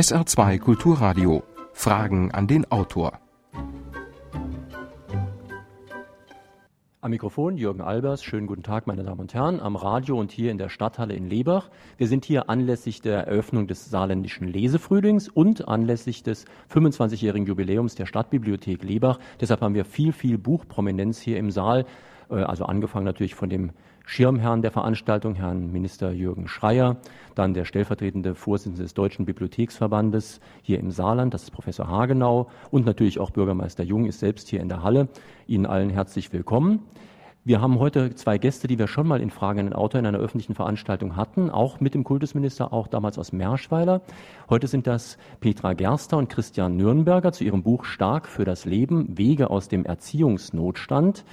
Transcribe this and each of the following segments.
SR2 Kulturradio. Fragen an den Autor. Am Mikrofon Jürgen Albers. Schönen guten Tag, meine Damen und Herren, am Radio und hier in der Stadthalle in Lebach. Wir sind hier anlässlich der Eröffnung des saarländischen Lesefrühlings und anlässlich des 25-jährigen Jubiläums der Stadtbibliothek Lebach. Deshalb haben wir viel, viel Buchprominenz hier im Saal. Äh, also angefangen natürlich von dem Schirmherrn der Veranstaltung, Herrn Minister Jürgen Schreier, dann der stellvertretende Vorsitzende des Deutschen Bibliotheksverbandes hier im Saarland, das ist Professor Hagenau und natürlich auch Bürgermeister Jung ist selbst hier in der Halle. Ihnen allen herzlich willkommen. Wir haben heute zwei Gäste, die wir schon mal in Fragen an den Autor in einer öffentlichen Veranstaltung hatten, auch mit dem Kultusminister, auch damals aus Merschweiler. Heute sind das Petra Gerster und Christian Nürnberger zu ihrem Buch Stark für das Leben, Wege aus dem Erziehungsnotstand.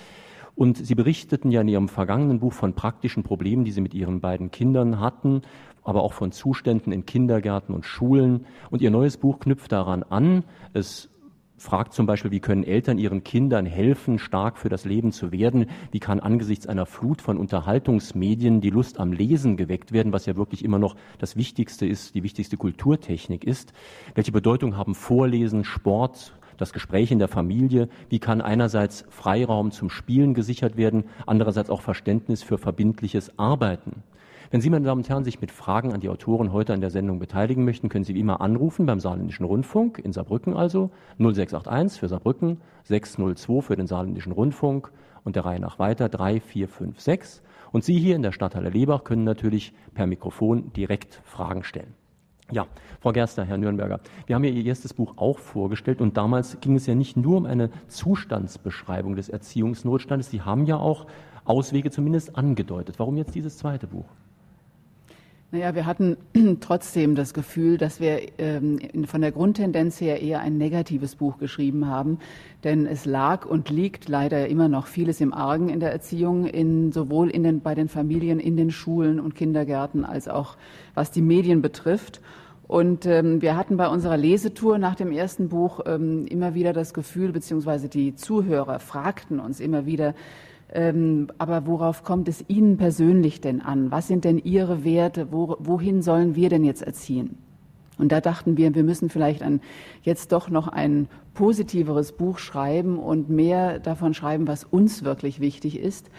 Und Sie berichteten ja in Ihrem vergangenen Buch von praktischen Problemen, die Sie mit Ihren beiden Kindern hatten, aber auch von Zuständen in Kindergärten und Schulen. Und Ihr neues Buch knüpft daran an. Es fragt zum Beispiel, wie können Eltern ihren Kindern helfen, stark für das Leben zu werden? Wie kann angesichts einer Flut von Unterhaltungsmedien die Lust am Lesen geweckt werden, was ja wirklich immer noch das Wichtigste ist, die wichtigste Kulturtechnik ist? Welche Bedeutung haben Vorlesen, Sport, das Gespräch in der Familie, wie kann einerseits Freiraum zum Spielen gesichert werden, andererseits auch Verständnis für verbindliches Arbeiten. Wenn Sie, meine Damen und Herren, sich mit Fragen an die Autoren heute an der Sendung beteiligen möchten, können Sie wie immer anrufen beim Saarländischen Rundfunk, in Saarbrücken also, 0681 für Saarbrücken, 602 für den Saarländischen Rundfunk und der Reihe nach weiter 3456. Und Sie hier in der Stadthalle Lebach können natürlich per Mikrofon direkt Fragen stellen. Ja, Frau Gerster, Herr Nürnberger, wir haben ja Ihr erstes Buch auch vorgestellt und damals ging es ja nicht nur um eine Zustandsbeschreibung des Erziehungsnotstandes, Sie haben ja auch Auswege zumindest angedeutet. Warum jetzt dieses zweite Buch? Naja, wir hatten trotzdem das Gefühl, dass wir ähm, von der Grundtendenz her eher ein negatives Buch geschrieben haben, denn es lag und liegt leider immer noch vieles im Argen in der Erziehung, in, sowohl in den, bei den Familien, in den Schulen und Kindergärten, als auch was die Medien betrifft. Und ähm, wir hatten bei unserer Lesetour nach dem ersten Buch ähm, immer wieder das Gefühl, beziehungsweise die Zuhörer fragten uns immer wieder, ähm, aber worauf kommt es Ihnen persönlich denn an? Was sind denn Ihre Werte? Wo, wohin sollen wir denn jetzt erziehen? Und da dachten wir, wir müssen vielleicht ein, jetzt doch noch ein positiveres Buch schreiben und mehr davon schreiben, was uns wirklich wichtig ist.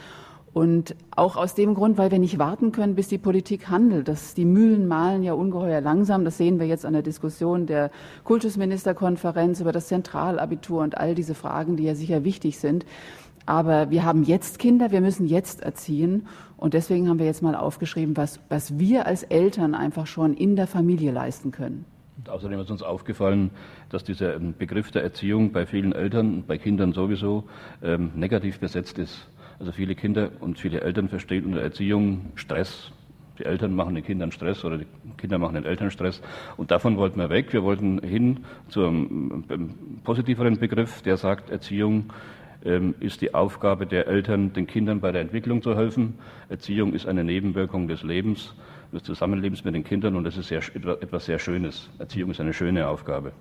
Und auch aus dem Grund, weil wir nicht warten können, bis die Politik handelt. Das, die Mühlen malen ja ungeheuer langsam. Das sehen wir jetzt an der Diskussion der Kultusministerkonferenz über das Zentralabitur und all diese Fragen, die ja sicher wichtig sind. Aber wir haben jetzt Kinder, wir müssen jetzt erziehen. Und deswegen haben wir jetzt mal aufgeschrieben, was, was wir als Eltern einfach schon in der Familie leisten können. Und außerdem ist uns aufgefallen, dass dieser ähm, Begriff der Erziehung bei vielen Eltern, bei Kindern sowieso, ähm, negativ besetzt ist. Also viele Kinder und viele Eltern verstehen unter Erziehung Stress. Die Eltern machen den Kindern Stress oder die Kinder machen den Eltern Stress. Und davon wollten wir weg. Wir wollten hin zu einem ähm, positiveren Begriff, der sagt, Erziehung ist die Aufgabe der Eltern, den Kindern bei der Entwicklung zu helfen. Erziehung ist eine Nebenwirkung des Lebens, des Zusammenlebens mit den Kindern und das ist sehr, etwas sehr Schönes. Erziehung ist eine schöne Aufgabe.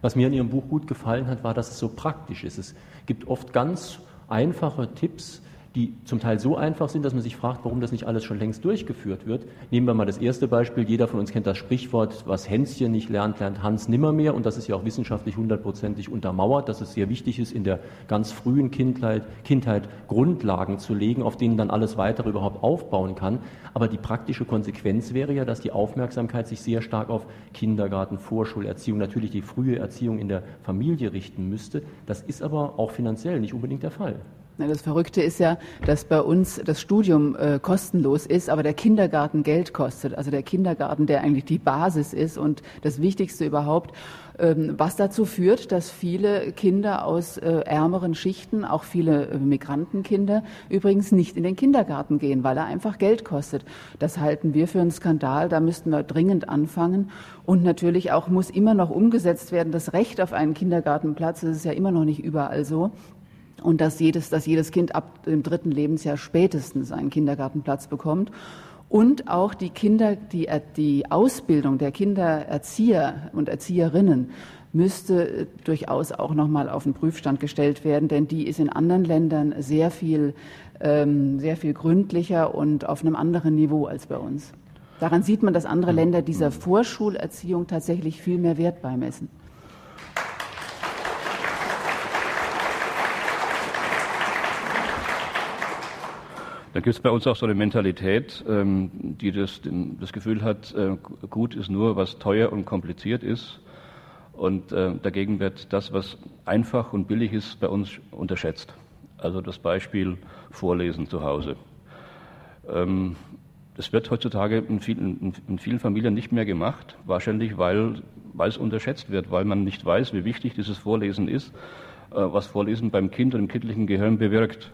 Was mir in Ihrem Buch gut gefallen hat, war, dass es so praktisch ist. Es gibt oft ganz einfache Tipps, die zum Teil so einfach sind, dass man sich fragt, warum das nicht alles schon längst durchgeführt wird. Nehmen wir mal das erste Beispiel. Jeder von uns kennt das Sprichwort, was Hänschen nicht lernt, lernt Hans nimmermehr. Und das ist ja auch wissenschaftlich hundertprozentig untermauert, dass es sehr wichtig ist, in der ganz frühen Kindheit, Kindheit Grundlagen zu legen, auf denen dann alles weitere überhaupt aufbauen kann. Aber die praktische Konsequenz wäre ja, dass die Aufmerksamkeit sich sehr stark auf Kindergarten, Vorschulerziehung, natürlich die frühe Erziehung in der Familie richten müsste. Das ist aber auch finanziell nicht unbedingt der Fall. Das Verrückte ist ja, dass bei uns das Studium äh, kostenlos ist, aber der Kindergarten Geld kostet. Also der Kindergarten, der eigentlich die Basis ist und das Wichtigste überhaupt, ähm, was dazu führt, dass viele Kinder aus äh, ärmeren Schichten, auch viele äh, Migrantenkinder, übrigens nicht in den Kindergarten gehen, weil er einfach Geld kostet. Das halten wir für einen Skandal. Da müssten wir dringend anfangen. Und natürlich auch muss immer noch umgesetzt werden, das Recht auf einen Kindergartenplatz. Das ist ja immer noch nicht überall so und dass jedes, dass jedes Kind ab dem dritten Lebensjahr spätestens einen Kindergartenplatz bekommt. Und auch die Kinder, die, die Ausbildung der Kindererzieher und Erzieherinnen müsste durchaus auch nochmal auf den Prüfstand gestellt werden, denn die ist in anderen Ländern sehr viel, ähm, sehr viel gründlicher und auf einem anderen Niveau als bei uns. Daran sieht man, dass andere Länder dieser Vorschulerziehung tatsächlich viel mehr Wert beimessen. Da gibt es bei uns auch so eine Mentalität, ähm, die das, das Gefühl hat, äh, gut ist nur, was teuer und kompliziert ist. Und äh, dagegen wird das, was einfach und billig ist, bei uns unterschätzt. Also das Beispiel Vorlesen zu Hause. Ähm, das wird heutzutage in vielen, in vielen, Familien nicht mehr gemacht, wahrscheinlich weil, weil es unterschätzt wird, weil man nicht weiß, wie wichtig dieses Vorlesen ist, äh, was Vorlesen beim Kind und im kindlichen Gehirn bewirkt.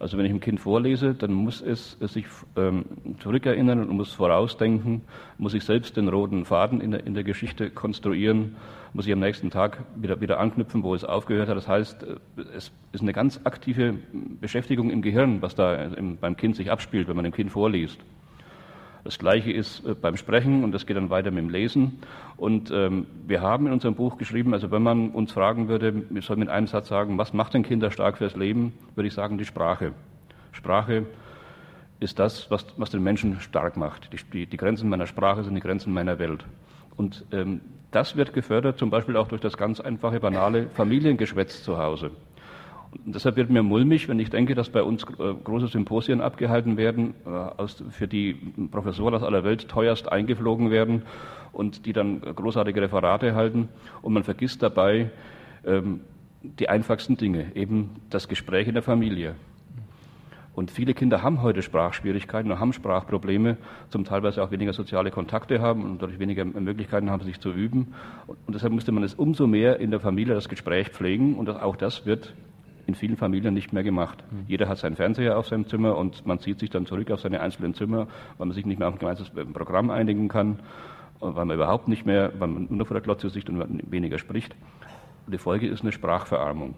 Also wenn ich einem Kind vorlese, dann muss es, es sich ähm, zurückerinnern und muss vorausdenken, muss ich selbst den roten Faden in der, in der Geschichte konstruieren, muss ich am nächsten Tag wieder, wieder anknüpfen, wo es aufgehört hat. Das heißt, äh, es ist eine ganz aktive Beschäftigung im Gehirn, was da im, beim Kind sich abspielt, wenn man dem Kind vorliest. Das Gleiche ist äh, beim Sprechen und das geht dann weiter mit dem Lesen. Und ähm, wir haben in unserem Buch geschrieben, also wenn man uns fragen würde, ich soll mit einem Satz sagen, was macht denn Kinder stark fürs Leben, würde ich sagen, die Sprache. Sprache ist das, was, was den Menschen stark macht. Die, die, Grenzen meiner Sprache sind die Grenzen meiner Welt. Und ähm, das wird gefördert zum Beispiel auch durch das ganz einfache, banale Familiengeschwätz zu Hause. Und deshalb wird mir mulmig, wenn ich denke, dass bei uns äh, große Symposien abgehalten werden, äh, für die Professoren aus aller Welt teuerst eingeflogen werden und die dann großartige Referate halten. Und man vergisst dabei ähm, die einfachsten Dinge, eben das Gespräch in der Familie. Und viele Kinder haben heute Sprachschwierigkeiten und haben Sprachprobleme, zum teilweise auch weniger soziale Kontakte haben und dadurch weniger Möglichkeiten haben, sich zu üben. Und deshalb müsste man es umso mehr in der Familie das Gespräch pflegen. Und auch das wird in vielen Familien nicht mehr gemacht. Mhm. Jeder hat seinen Fernseher auf seinem Zimmer und man zieht sich dann zurück auf seine einzelnen Zimmer, weil man sich nicht mehr auf ein gemeinsames Programm einigen kann, weil man überhaupt nicht mehr, weil man nur vor der Glotze sitzt und weniger spricht. Die Folge ist eine Sprachverarmung.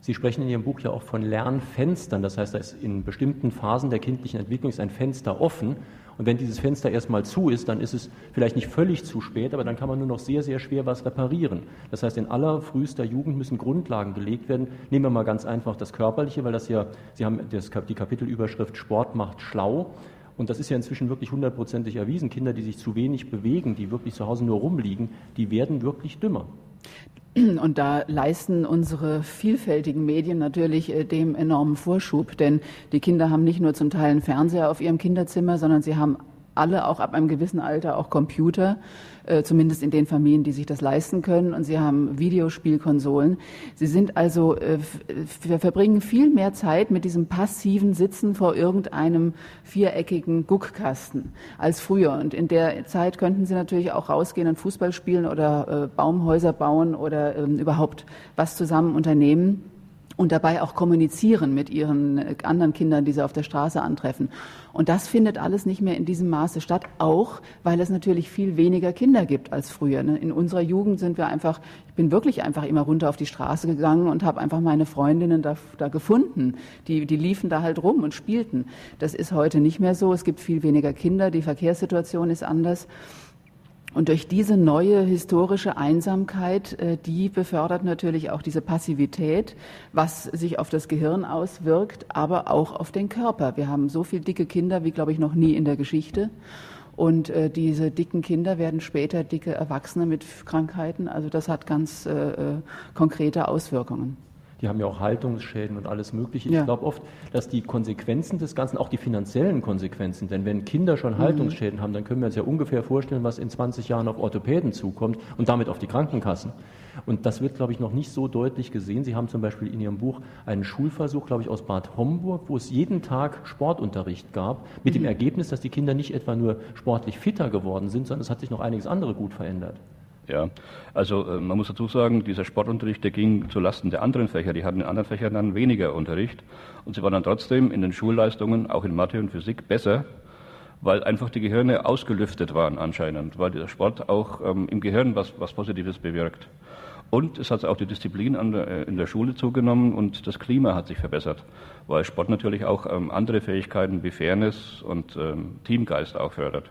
Sie sprechen in Ihrem Buch ja auch von Lernfenstern. Das heißt, da ist in bestimmten Phasen der kindlichen Entwicklung ist ein Fenster offen und wenn dieses Fenster erstmal zu ist, dann ist es vielleicht nicht völlig zu spät, aber dann kann man nur noch sehr, sehr schwer was reparieren. Das heißt, in aller frühester Jugend müssen Grundlagen gelegt werden. Nehmen wir mal ganz einfach das Körperliche, weil das ja, Sie haben das, die Kapitelüberschrift Sport macht schlau. Und das ist ja inzwischen wirklich hundertprozentig erwiesen. Kinder, die sich zu wenig bewegen, die wirklich zu Hause nur rumliegen, die werden wirklich dümmer. Und da leisten unsere vielfältigen Medien natürlich äh, dem enormen Vorschub, denn die Kinder haben nicht nur zum Teil einen Fernseher auf ihrem Kinderzimmer, sondern sie haben alle auch ab einem gewissen Alter auch Computer, äh, zumindest in den Familien, die sich das leisten können. Und sie haben Videospielkonsolen. Sie sind also, äh, wir verbringen viel mehr Zeit mit diesem passiven Sitzen vor irgendeinem viereckigen Guckkasten als früher. Und in der Zeit könnten sie natürlich auch rausgehen und Fußball spielen oder äh, Baumhäuser bauen oder ähm, überhaupt was zusammen unternehmen und dabei auch kommunizieren mit ihren äh, anderen Kindern, die sie auf der Straße antreffen. Und das findet alles nicht mehr in diesem Maße statt, auch weil es natürlich viel weniger Kinder gibt als früher. Ne? In unserer Jugend sind wir einfach, ich bin wirklich einfach immer runter auf die Straße gegangen und habe einfach meine Freundinnen da, da gefunden. Die, die liefen da halt rum und spielten. Das ist heute nicht mehr so. Es gibt viel weniger Kinder, die Verkehrssituation ist anders. Und durch diese neue historische Einsamkeit, äh, die befördert natürlich auch diese Passivität, was sich auf das Gehirn auswirkt, aber auch auf den Körper. Wir haben so viele dicke Kinder wie, glaube ich, noch nie in der Geschichte. Und äh, diese dicken Kinder werden später dicke Erwachsene mit Krankheiten. Also das hat ganz äh, konkrete Auswirkungen die haben ja auch Haltungsschäden und alles Mögliche. Ja. Ich glaube oft, dass die Konsequenzen des Ganzen, auch die finanziellen Konsequenzen, denn wenn Kinder schon mhm. Haltungsschäden haben, dann können wir uns ja ungefähr vorstellen, was in 20 Jahren auf Orthopäden zukommt und damit auf die Krankenkassen. Und das wird, glaube ich, noch nicht so deutlich gesehen. Sie haben zum Beispiel in Ihrem Buch einen Schulversuch, glaube ich, aus Bad Homburg, wo es jeden Tag Sportunterricht gab, mit mhm. dem Ergebnis, dass die Kinder nicht etwa nur sportlich fitter geworden sind, sondern es hat sich noch einiges andere gut verändert. Ja, also äh, man muss dazu sagen, dieser Sportunterricht, der ging zu Lasten der anderen Fächer. Die hatten in anderen Fächern dann weniger Unterricht und sie waren dann trotzdem in den Schulleistungen, auch in Mathe und Physik, besser, weil einfach die Gehirne ausgelüftet waren anscheinend, weil der Sport auch ähm, im Gehirn was, was Positives bewirkt. Und es hat auch die Disziplin der, äh, in der Schule zugenommen und das Klima hat sich verbessert, weil Sport natürlich auch ähm, andere Fähigkeiten wie Fairness und ähm, Teamgeist auch fördert.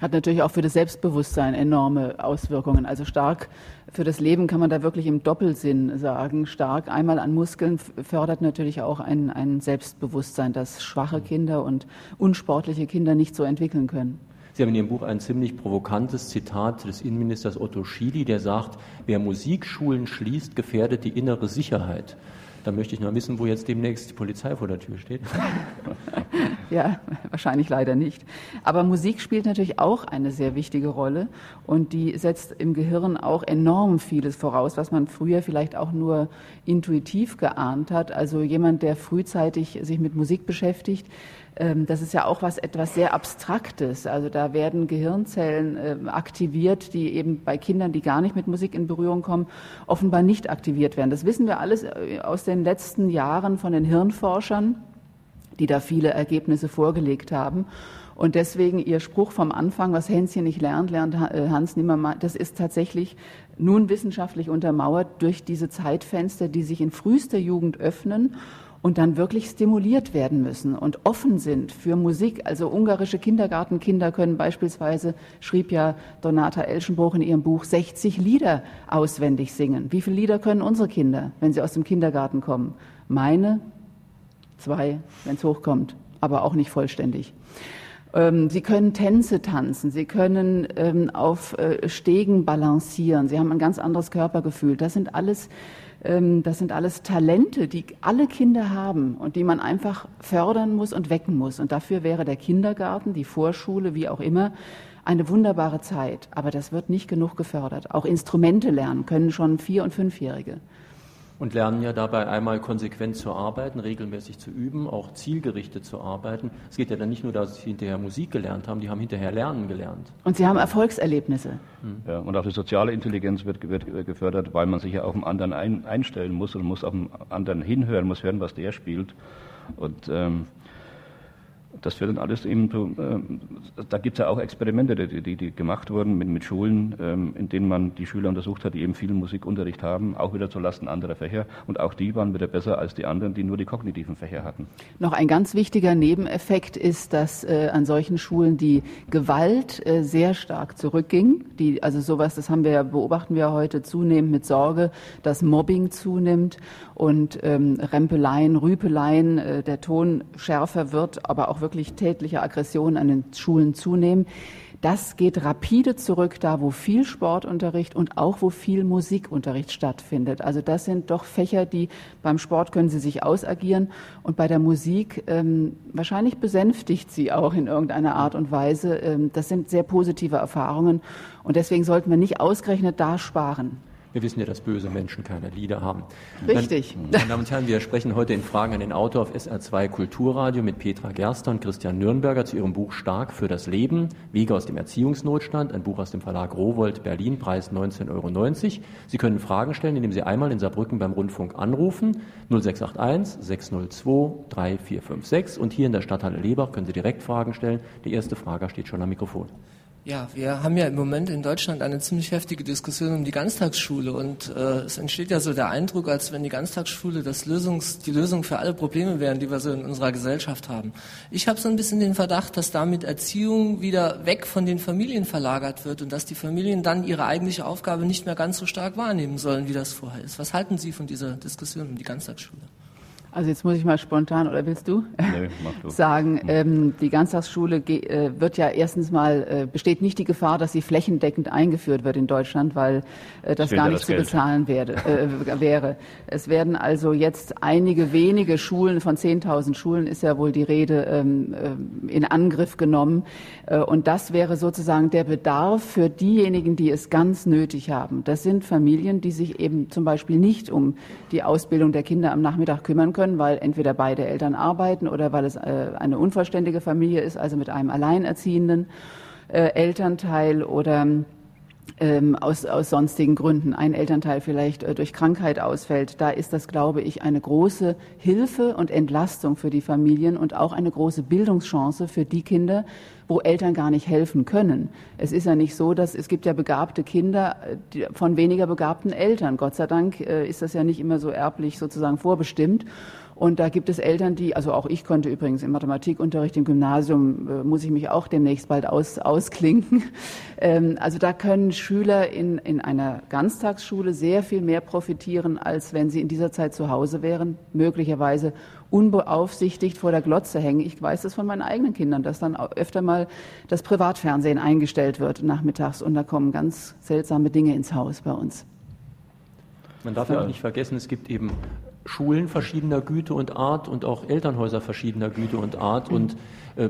Hat natürlich auch für das Selbstbewusstsein enorme Auswirkungen. Also stark für das Leben kann man da wirklich im Doppelsinn sagen. Stark einmal an Muskeln fördert natürlich auch ein, ein Selbstbewusstsein, das schwache Kinder und unsportliche Kinder nicht so entwickeln können. Sie haben in Ihrem Buch ein ziemlich provokantes Zitat des Innenministers Otto Schily, der sagt, wer Musikschulen schließt, gefährdet die innere Sicherheit. Da möchte ich noch wissen, wo jetzt demnächst die Polizei vor der Tür steht. ja, wahrscheinlich leider nicht. Aber Musik spielt natürlich auch eine sehr wichtige Rolle und die setzt im Gehirn auch enorm vieles voraus, was man früher vielleicht auch nur intuitiv geahnt hat. Also jemand, der frühzeitig sich mit Musik beschäftigt, das ist ja auch was etwas sehr Abstraktes. Also da werden Gehirnzellen ähm, aktiviert, die eben bei Kindern, die gar nicht mit Musik in Berührung kommen, offenbar nicht aktiviert werden. Das wissen wir alles äh, aus den letzten Jahren von den Hirnforschern, die da viele Ergebnisse vorgelegt haben. Und deswegen Ihr Spruch vom Anfang, was Hänschen nicht lernt, lernt äh, Hans nimmer, das ist tatsächlich nun wissenschaftlich untermauert durch diese Zeitfenster, die sich in frühester Jugend öffnen und dann wirklich stimuliert werden müssen und offen sind für Musik. Also ungarische Kindergartenkinder können beispielsweise, schrieb ja Donata Elschenbruch in ihrem Buch, 60 Lieder auswendig singen. Wie viele Lieder können unsere Kinder, wenn sie aus dem Kindergarten kommen? Meine, zwei, wenn es hochkommt, aber auch nicht vollständig. Ähm, sie können Tänze tanzen, Sie können ähm, auf äh, Stegen balancieren, Sie haben ein ganz anderes Körpergefühl. Das sind alles das sind alles Talente, die alle Kinder haben und die man einfach fördern muss und wecken muss. Und dafür wäre der Kindergarten, die Vorschule, wie auch immer, eine wunderbare Zeit. Aber das wird nicht genug gefördert. Auch Instrumente lernen können schon Vier- und Fünfjährige und lernen ja dabei einmal konsequent zu arbeiten, regelmäßig zu üben, auch zielgerichtet zu arbeiten. Es geht ja dann nicht nur, dass sie hinterher Musik gelernt haben, die haben hinterher Lernen gelernt. Und sie haben Erfolgserlebnisse. Ja, und auch die soziale Intelligenz wird, wird gefördert, weil man sich ja auf den anderen ein, einstellen muss und muss auf den anderen hinhören, muss hören, was der spielt. Und ähm, das wird dann alles eben, äh, da gibt es ja auch Experimente, die, die, die gemacht wurden mit, mit Schulen, ähm, in denen man die Schüler untersucht hat, die eben viel Musikunterricht haben, auch wieder zulasten anderer Fächer. Und auch die waren wieder besser als die anderen, die nur die kognitiven Fächer hatten. Noch ein ganz wichtiger Nebeneffekt ist, dass äh, an solchen Schulen die Gewalt äh, sehr stark zurückging. Die, also sowas, das haben wir, beobachten wir heute zunehmend mit Sorge, dass Mobbing zunimmt und ähm, Rempeleien, Rüpeleien, äh, der Ton schärfer wird, aber auch wirklich tätliche Aggressionen an den Schulen zunehmen. Das geht rapide zurück da, wo viel Sportunterricht und auch wo viel Musikunterricht stattfindet. Also das sind doch Fächer, die beim Sport können sie sich ausagieren und bei der Musik ähm, wahrscheinlich besänftigt sie auch in irgendeiner Art und Weise. Ähm, das sind sehr positive Erfahrungen und deswegen sollten wir nicht ausgerechnet da sparen. Wir wissen ja, dass böse Menschen keine Lieder haben. Richtig. Meine Damen und Herren, wir sprechen heute in Fragen an den Autor auf SR2 Kulturradio mit Petra Gerster und Christian Nürnberger zu ihrem Buch Stark für das Leben, Wege aus dem Erziehungsnotstand, ein Buch aus dem Verlag Rowold Berlin, Preis 19,90 Euro. Sie können Fragen stellen, indem Sie einmal in Saarbrücken beim Rundfunk anrufen, 0681 602 3456 und hier in der Stadthalle Lebach können Sie direkt Fragen stellen. Die erste Frage steht schon am Mikrofon. Ja, wir haben ja im Moment in Deutschland eine ziemlich heftige Diskussion um die Ganztagsschule und äh, es entsteht ja so der Eindruck, als wenn die Ganztagsschule das Lösungs, die Lösung für alle Probleme wären, die wir so in unserer Gesellschaft haben. Ich habe so ein bisschen den Verdacht, dass damit Erziehung wieder weg von den Familien verlagert wird und dass die Familien dann ihre eigentliche Aufgabe nicht mehr ganz so stark wahrnehmen sollen, wie das vorher ist. Was halten Sie von dieser Diskussion um die Ganztagsschule? Also jetzt muss ich mal spontan, oder willst du, nee, du. sagen, ähm, die Ganztagsschule äh, wird ja erstens mal, äh, besteht nicht die Gefahr, dass sie flächendeckend eingeführt wird in Deutschland, weil äh, das gar nicht das zu Geld. bezahlen werde, äh, wäre. Es werden also jetzt einige wenige Schulen, von 10.000 Schulen ist ja wohl die Rede, ähm, äh, in Angriff genommen. Äh, und das wäre sozusagen der Bedarf für diejenigen, die es ganz nötig haben. Das sind Familien, die sich eben zum Beispiel nicht um die Ausbildung der Kinder am Nachmittag kümmern können können, weil entweder beide Eltern arbeiten oder weil es äh, eine unvollständige Familie ist, also mit einem alleinerziehenden äh, Elternteil oder ähm, aus, aus sonstigen Gründen ein Elternteil vielleicht äh, durch Krankheit ausfällt, da ist das, glaube ich, eine große Hilfe und Entlastung für die Familien und auch eine große Bildungschance für die Kinder, wo Eltern gar nicht helfen können. Es ist ja nicht so, dass es gibt ja begabte Kinder von weniger begabten Eltern. Gott sei Dank äh, ist das ja nicht immer so erblich sozusagen vorbestimmt. Und da gibt es Eltern, die, also auch ich konnte übrigens im Mathematikunterricht im Gymnasium, äh, muss ich mich auch demnächst bald aus, ausklinken. Ähm, also da können Schüler in, in einer Ganztagsschule sehr viel mehr profitieren, als wenn sie in dieser Zeit zu Hause wären, möglicherweise unbeaufsichtigt vor der Glotze hängen. Ich weiß das von meinen eigenen Kindern, dass dann öfter mal das Privatfernsehen eingestellt wird nachmittags und da kommen ganz seltsame Dinge ins Haus bei uns. Man darf ja auch nicht vergessen, es gibt eben Schulen verschiedener Güte und Art und auch Elternhäuser verschiedener Güte und Art. Und äh,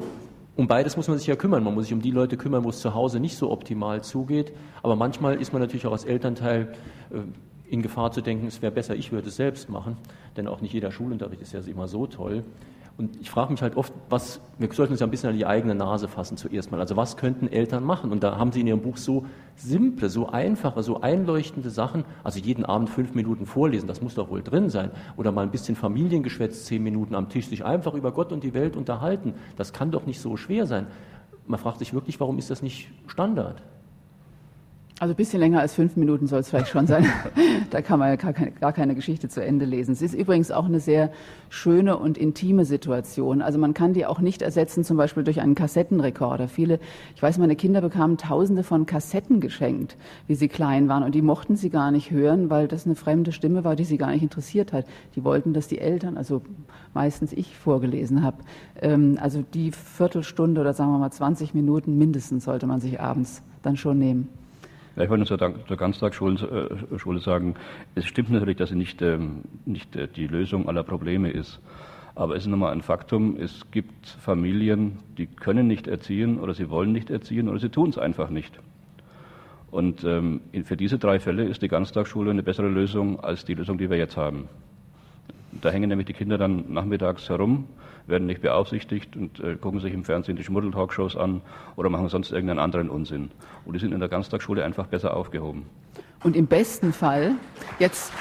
um beides muss man sich ja kümmern. Man muss sich um die Leute kümmern, wo es zu Hause nicht so optimal zugeht. Aber manchmal ist man natürlich auch als Elternteil äh, in Gefahr zu denken, es wäre besser, ich würde es selbst machen. Denn auch nicht jeder Schulunterricht ist ja immer so toll. Und ich frage mich halt oft, was, wir sollten uns ja ein bisschen an die eigene Nase fassen zuerst mal. Also was könnten Eltern machen? Und da haben sie in ihrem Buch so simple, so einfache, so einleuchtende Sachen. Also jeden Abend fünf Minuten vorlesen, das muss doch wohl drin sein. Oder mal ein bisschen Familiengeschwätz, zehn Minuten am Tisch, sich einfach über Gott und die Welt unterhalten. Das kann doch nicht so schwer sein. Man fragt sich wirklich, warum ist das nicht Standard? Also ein bisschen länger als fünf Minuten soll es vielleicht schon sein. da kann man gar keine, gar keine, Geschichte zu Ende lesen. Es ist übrigens auch eine sehr schöne und intime Situation. Also man kann die auch nicht ersetzen, zum Beispiel durch einen Kassettenrekorder. Viele, ich weiß, meine Kinder bekamen Tausende von Kassetten geschenkt, wie sie klein waren, und die mochten sie gar nicht hören, weil das eine fremde Stimme war, die sie gar nicht interessiert hat. Die wollten, dass die Eltern, also meistens ich, vorgelesen habe. Ähm, also die Viertelstunde oder sagen wir mal 20 Minuten mindestens sollte man sich abends dann schon nehmen. Ja, ich wollte zur, zur Ganztagsschule äh, sagen, es stimmt natürlich, dass sie nicht, ähm, nicht äh, die Lösung aller Probleme ist. Aber es ist nochmal ein Faktum, es gibt Familien, die können nicht erziehen oder sie wollen nicht erziehen oder sie tun es einfach nicht. Und ähm, für diese drei Fälle ist die Ganztagsschule eine bessere Lösung als die Lösung, die wir jetzt haben. Da hängen nämlich die Kinder dann nachmittags herum werden nicht beaufsichtigt und äh, gucken sich im Fernsehen die Schmuddeltalkshows an oder machen sonst irgendeinen anderen Unsinn. Und die sind in der Ganztagsschule einfach besser aufgehoben. Und im besten Fall, jetzt.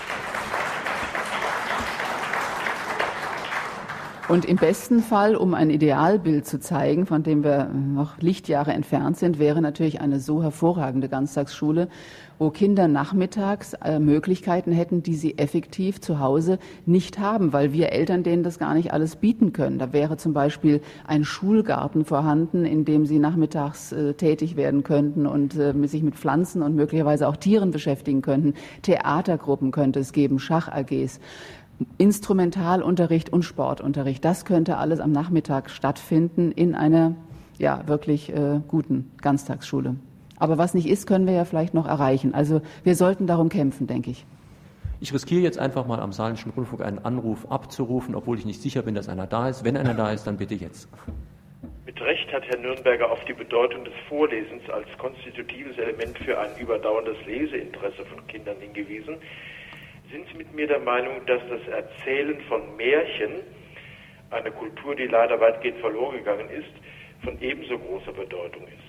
Und im besten Fall, um ein Idealbild zu zeigen, von dem wir noch Lichtjahre entfernt sind, wäre natürlich eine so hervorragende Ganztagsschule, wo Kinder nachmittags äh, Möglichkeiten hätten, die sie effektiv zu Hause nicht haben, weil wir Eltern denen das gar nicht alles bieten können. Da wäre zum Beispiel ein Schulgarten vorhanden, in dem sie nachmittags äh, tätig werden könnten und äh, sich mit Pflanzen und möglicherweise auch Tieren beschäftigen könnten. Theatergruppen könnte es geben, Schach-AGs. Instrumentalunterricht und Sportunterricht. Das könnte alles am Nachmittag stattfinden in einer ja wirklich äh, guten Ganztagsschule. Aber was nicht ist, können wir ja vielleicht noch erreichen. Also wir sollten darum kämpfen, denke ich. Ich riskiere jetzt einfach mal am Saarländischen Rundfunk einen Anruf abzurufen, obwohl ich nicht sicher bin, dass einer da ist. Wenn einer da ist, dann bitte jetzt. Mit Recht hat Herr Nürnberger auf die Bedeutung des Vorlesens als konstitutives Element für ein überdauerndes Leseinteresse von Kindern hingewiesen. Sind Sie mit mir der Meinung, dass das Erzählen von Märchen, eine Kultur, die leider weitgehend verloren gegangen ist, von ebenso großer Bedeutung ist?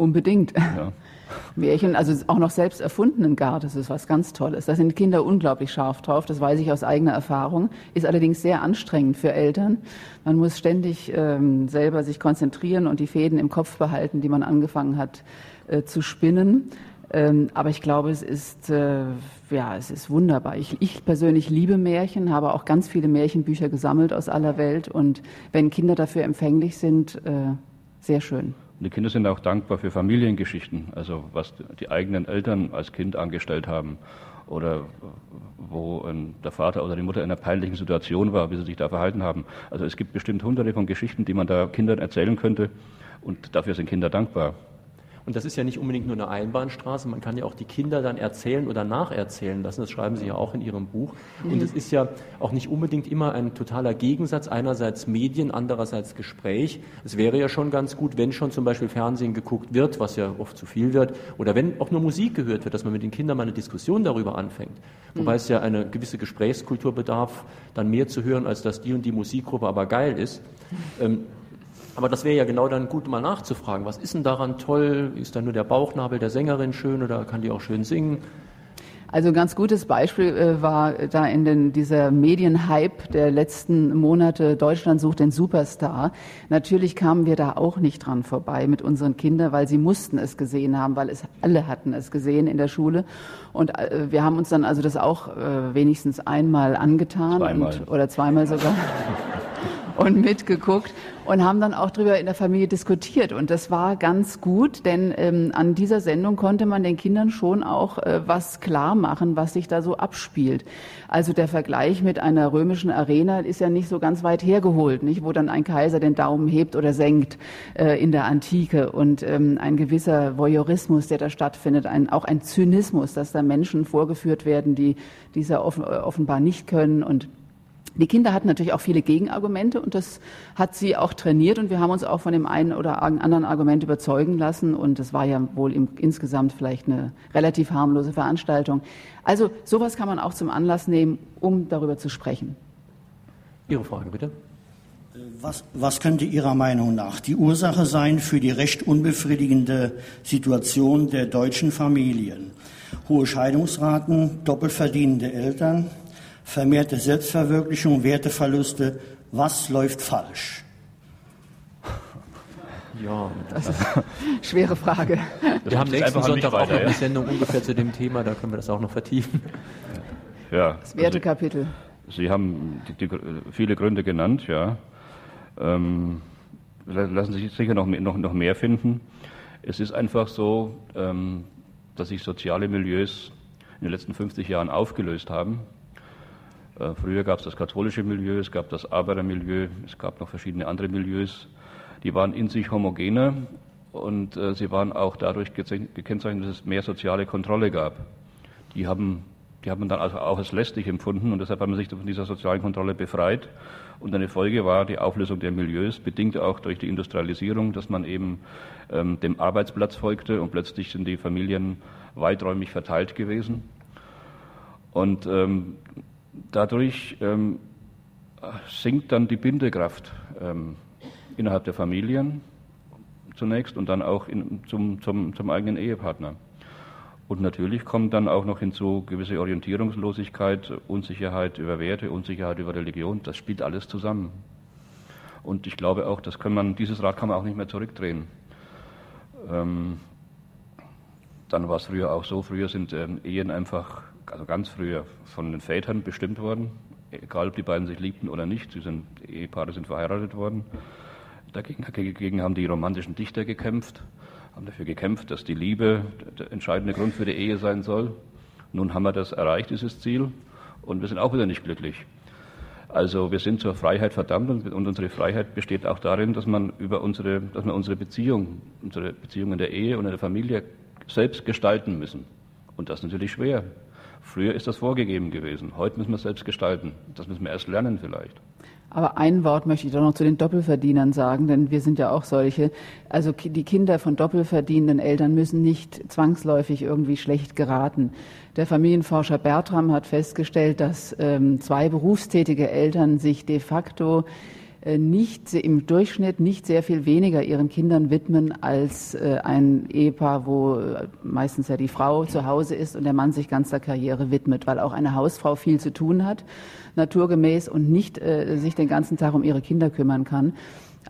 Unbedingt. Ja. Märchen, also auch noch selbst erfundenen gar, das ist was ganz Tolles. Da sind Kinder unglaublich scharf drauf, das weiß ich aus eigener Erfahrung. Ist allerdings sehr anstrengend für Eltern. Man muss ständig ähm, selber sich konzentrieren und die Fäden im Kopf behalten, die man angefangen hat äh, zu spinnen. Ähm, aber ich glaube, es ist, äh, ja, es ist wunderbar. Ich, ich persönlich liebe Märchen, habe auch ganz viele Märchenbücher gesammelt aus aller Welt und wenn Kinder dafür empfänglich sind, äh, sehr schön. Und die Kinder sind auch dankbar für Familiengeschichten, also was die eigenen Eltern als Kind angestellt haben oder wo der Vater oder die Mutter in einer peinlichen Situation war, wie sie sich da verhalten haben. Also es gibt bestimmt hunderte von Geschichten, die man da Kindern erzählen könnte und dafür sind Kinder dankbar. Und das ist ja nicht unbedingt nur eine Einbahnstraße, man kann ja auch die Kinder dann erzählen oder nacherzählen lassen. Das schreiben Sie ja auch in Ihrem Buch. Und mhm. es ist ja auch nicht unbedingt immer ein totaler Gegensatz, einerseits Medien, andererseits Gespräch. Es wäre ja schon ganz gut, wenn schon zum Beispiel Fernsehen geguckt wird, was ja oft zu viel wird, oder wenn auch nur Musik gehört wird, dass man mit den Kindern mal eine Diskussion darüber anfängt. Wobei mhm. es ja eine gewisse Gesprächskultur bedarf, dann mehr zu hören, als dass die und die Musikgruppe aber geil ist. Ähm, aber das wäre ja genau dann gut, mal nachzufragen. Was ist denn daran toll? Ist da nur der Bauchnabel der Sängerin schön oder kann die auch schön singen? Also ein ganz gutes Beispiel äh, war da in den, dieser Medienhype der letzten Monate Deutschland sucht den Superstar. Natürlich kamen wir da auch nicht dran vorbei mit unseren Kindern, weil sie mussten es gesehen haben, weil es alle hatten es gesehen in der Schule. Und äh, wir haben uns dann also das auch äh, wenigstens einmal angetan zweimal. Und, oder zweimal sogar. und mitgeguckt und haben dann auch darüber in der Familie diskutiert. Und das war ganz gut, denn ähm, an dieser Sendung konnte man den Kindern schon auch äh, was klar machen, was sich da so abspielt. Also der Vergleich mit einer römischen Arena ist ja nicht so ganz weit hergeholt, nicht? wo dann ein Kaiser den Daumen hebt oder senkt äh, in der Antike und ähm, ein gewisser Voyeurismus, der da stattfindet, ein, auch ein Zynismus, dass da Menschen vorgeführt werden, die dieser offen, offenbar nicht können und die Kinder hatten natürlich auch viele Gegenargumente und das hat sie auch trainiert und wir haben uns auch von dem einen oder anderen Argument überzeugen lassen und das war ja wohl im, insgesamt vielleicht eine relativ harmlose Veranstaltung. Also sowas kann man auch zum Anlass nehmen, um darüber zu sprechen. Ihre Frage bitte. Was, was könnte Ihrer Meinung nach die Ursache sein für die recht unbefriedigende Situation der deutschen Familien? Hohe Scheidungsraten, doppelverdienende Eltern, vermehrte Selbstverwirklichung, Werteverluste. Was läuft falsch? Ja, das ist eine schwere Frage. Wir haben nächsten Sonntag weiter, auch noch eine Sendung ungefähr zu dem Thema, da können wir das auch noch vertiefen. Ja, das Wertekapitel. Also, Sie haben die, die, viele Gründe genannt, ja. Ähm, lassen sich sicher noch, noch, noch mehr finden. Es ist einfach so, ähm, dass sich soziale Milieus in den letzten 50 Jahren aufgelöst haben. Äh, früher gab es das katholische Milieu, es gab das Arbeitermilieu, es gab noch verschiedene andere Milieus. Die waren in sich homogener und äh, sie waren auch dadurch gekennzeichnet, dass es mehr soziale Kontrolle gab. Die haben, die haben dann also auch als lästig empfunden und deshalb hat man sich von dieser sozialen Kontrolle befreit. Und eine Folge war die Auflösung der Milieus, bedingt auch durch die Industrialisierung, dass man eben ähm, dem Arbeitsplatz folgte und plötzlich sind die Familien weiträumig verteilt gewesen. Und ähm, dadurch ähm, sinkt dann die Bindekraft ähm, innerhalb der Familien zunächst und dann auch in, zum, zum, zum eigenen Ehepartner. Und natürlich kommt dann auch noch hinzu gewisse Orientierungslosigkeit, Unsicherheit über Werte, Unsicherheit über Religion. Das spielt alles zusammen. Und ich glaube auch, das kann man, dieses Rad kann man auch nicht mehr zurückdrehen. Ähm, dann war es früher auch so, früher sind ähm, Ehen einfach also ganz früher von den Vätern bestimmt worden, egal ob die beiden sich liebten oder nicht. Sie sind, Ehepaare sind verheiratet worden. Dagegen, dagegen haben die romantischen Dichter gekämpft, haben dafür gekämpft, dass die Liebe der entscheidende Grund für die Ehe sein soll. Nun haben wir das erreicht, dieses Ziel, und wir sind auch wieder nicht glücklich. Also wir sind zur Freiheit verdammt und unsere Freiheit besteht auch darin, dass man über unsere, dass wir unsere Beziehung, unsere Beziehung in der Ehe und in der Familie selbst gestalten müssen. Und das ist natürlich schwer. Früher ist das vorgegeben gewesen. Heute müssen wir es selbst gestalten. Das müssen wir erst lernen vielleicht. Aber ein Wort möchte ich doch noch zu den Doppelverdienern sagen, denn wir sind ja auch solche. Also die Kinder von doppelverdienenden Eltern müssen nicht zwangsläufig irgendwie schlecht geraten. Der Familienforscher Bertram hat festgestellt, dass ähm, zwei berufstätige Eltern sich de facto nicht im Durchschnitt nicht sehr viel weniger ihren Kindern widmen als äh, ein Ehepaar, wo äh, meistens ja die Frau zu Hause ist und der Mann sich ganz der Karriere widmet, weil auch eine Hausfrau viel zu tun hat, naturgemäß und nicht äh, sich den ganzen Tag um ihre Kinder kümmern kann.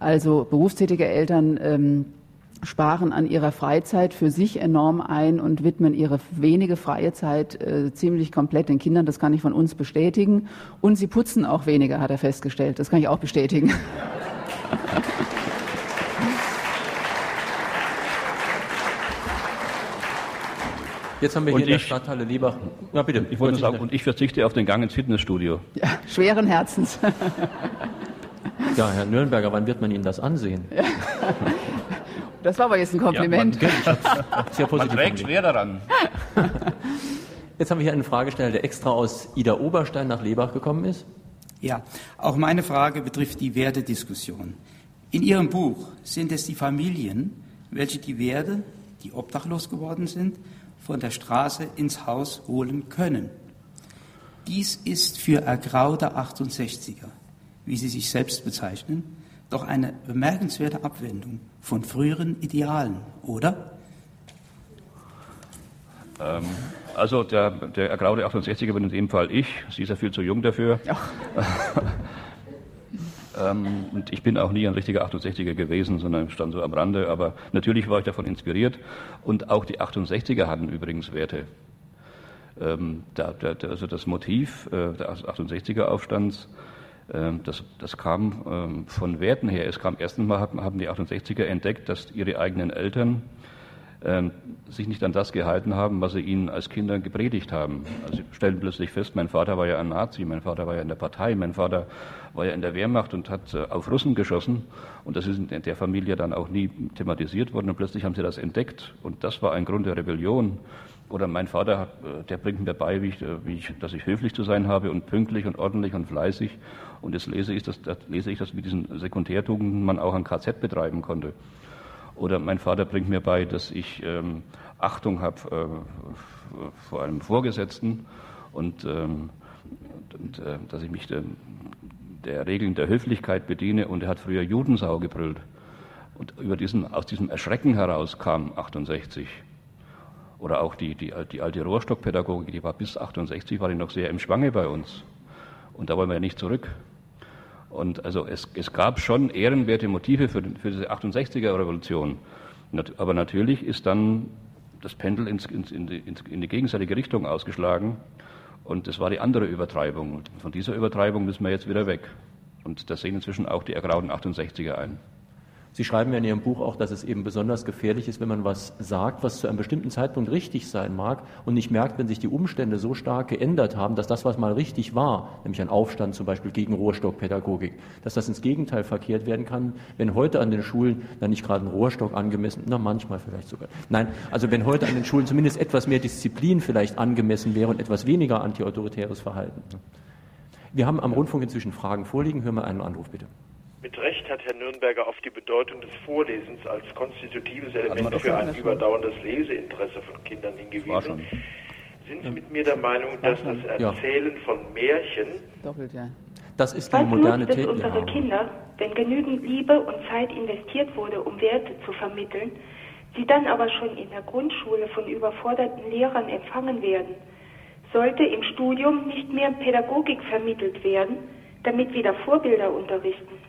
Also berufstätige Eltern ähm, sparen an ihrer Freizeit für sich enorm ein und widmen ihre wenige freie Zeit äh, ziemlich komplett den Kindern. Das kann ich von uns bestätigen. Und sie putzen auch weniger, hat er festgestellt. Das kann ich auch bestätigen. Jetzt haben wir hier und in der Stadthalle Liebach. Na bitte. Ich wollte sagen, und ich verzichte auf den Gang ins Fitnessstudio. Ja, schweren Herzens. Ja, Herr Nürnberger, wann wird man Ihnen das ansehen? Das war aber jetzt ein Kompliment. Ja, man, sehr positiv man trägt schwer daran. Jetzt haben wir hier einen Fragesteller, der extra aus Ida Oberstein nach Lebach gekommen ist. Ja, auch meine Frage betrifft die Wertediskussion. In Ihrem Buch sind es die Familien, welche die Werte, die obdachlos geworden sind, von der Straße ins Haus holen können. Dies ist für ergraute 68er, wie sie sich selbst bezeichnen, doch eine bemerkenswerte Abwendung von früheren Idealen, oder? Ähm, also der, der ergraute 68er bin in dem Fall ich. Sie ist ja viel zu jung dafür. Ähm, und ich bin auch nie ein richtiger 68er gewesen, sondern stand so am Rande. Aber natürlich war ich davon inspiriert. Und auch die 68er hatten übrigens Werte. Ähm, da, da, also das Motiv äh, des 68er Aufstands Ähm, das, das kam ähm, von Werten her. Es kam erstens mal, haben die 68er entdeckt, dass ihre eigenen Eltern ähm, sich nicht an das gehalten haben, was sie ihnen als Kinder gepredigt haben. Also sie stellen plötzlich fest, mein Vater war ja ein Nazi, mein Vater war ja in der Partei, mein Vater war ja in der Wehrmacht und hat äh, auf Russen geschossen. Und das ist in der Familie dann auch nie thematisiert worden. Und plötzlich haben sie das entdeckt. Und das war ein Grund der Rebellion. Oder mein Vater, äh, der bringt mir bei, wie ich, äh, wie ich, dass ich höflich zu sein habe und pünktlich und ordentlich und fleißig. Und jetzt lese ich, das, das lese ich, dass mit diesen Sekundärtugenden man auch ein KZ betreiben konnte. Oder mein Vater bringt mir bei, dass ich ähm, Achtung habe äh, vor einem Vorgesetzten und, ähm, und äh, dass ich mich der, der, Regeln der Höflichkeit bediene. Und er hat früher Judensau gebrüllt. Und über diesen, aus diesem Erschrecken heraus kam 68. Oder auch die, die, die alte Rohrstockpädagogik, die war bis 68, war die noch sehr im Schwange bei uns. Und da wollen wir ja nicht zurück. Und also es, es gab schon ehrenwerte Motive für, für diese 68er Revolution. Aber natürlich ist dann das Pendel ins, ins, in, die, in die gegenseitige Richtung ausgeschlagen. Und das war die andere Übertreibung. Von dieser Übertreibung müssen wir jetzt wieder weg. Und das sehen inzwischen auch die ergrauten 68er ein. Sie schreiben ja in Ihrem Buch auch, dass es eben besonders gefährlich ist, wenn man was sagt, was zu einem bestimmten Zeitpunkt richtig sein mag und nicht merkt, wenn sich die Umstände so stark geändert haben, dass das, was mal richtig war, nämlich ein Aufstand zum Beispiel gegen Rohrstockpädagogik, dass das ins Gegenteil verkehrt werden kann, wenn heute an den Schulen dann nicht gerade ein Rohrstock angemessen, na manchmal vielleicht sogar. Nein, also wenn heute an den Schulen zumindest etwas mehr Disziplin vielleicht angemessen wäre und etwas weniger antiautoritäres Verhalten. Wir haben am Rundfunk inzwischen Fragen vorliegen. Hören wir einen Anruf bitte. Mit Recht hat Herr Nürnberger auf die Bedeutung des Vorlesens als konstitutives Element für ein überdauerndes Leseinteresse von Kindern hingewiesen. Sind Sie mit mir der Meinung, dass das Erzählen ja. von Märchen Doppelt, ja. Das ist die moderne nutzt es unsere Kinder, wenn genügend Liebe und Zeit investiert wurde, um Werte zu vermitteln, sie dann aber schon in der Grundschule von überforderten Lehrern empfangen werden? Sollte im Studium nicht mehr Pädagogik vermittelt werden, damit wieder Vorbilder unterrichten?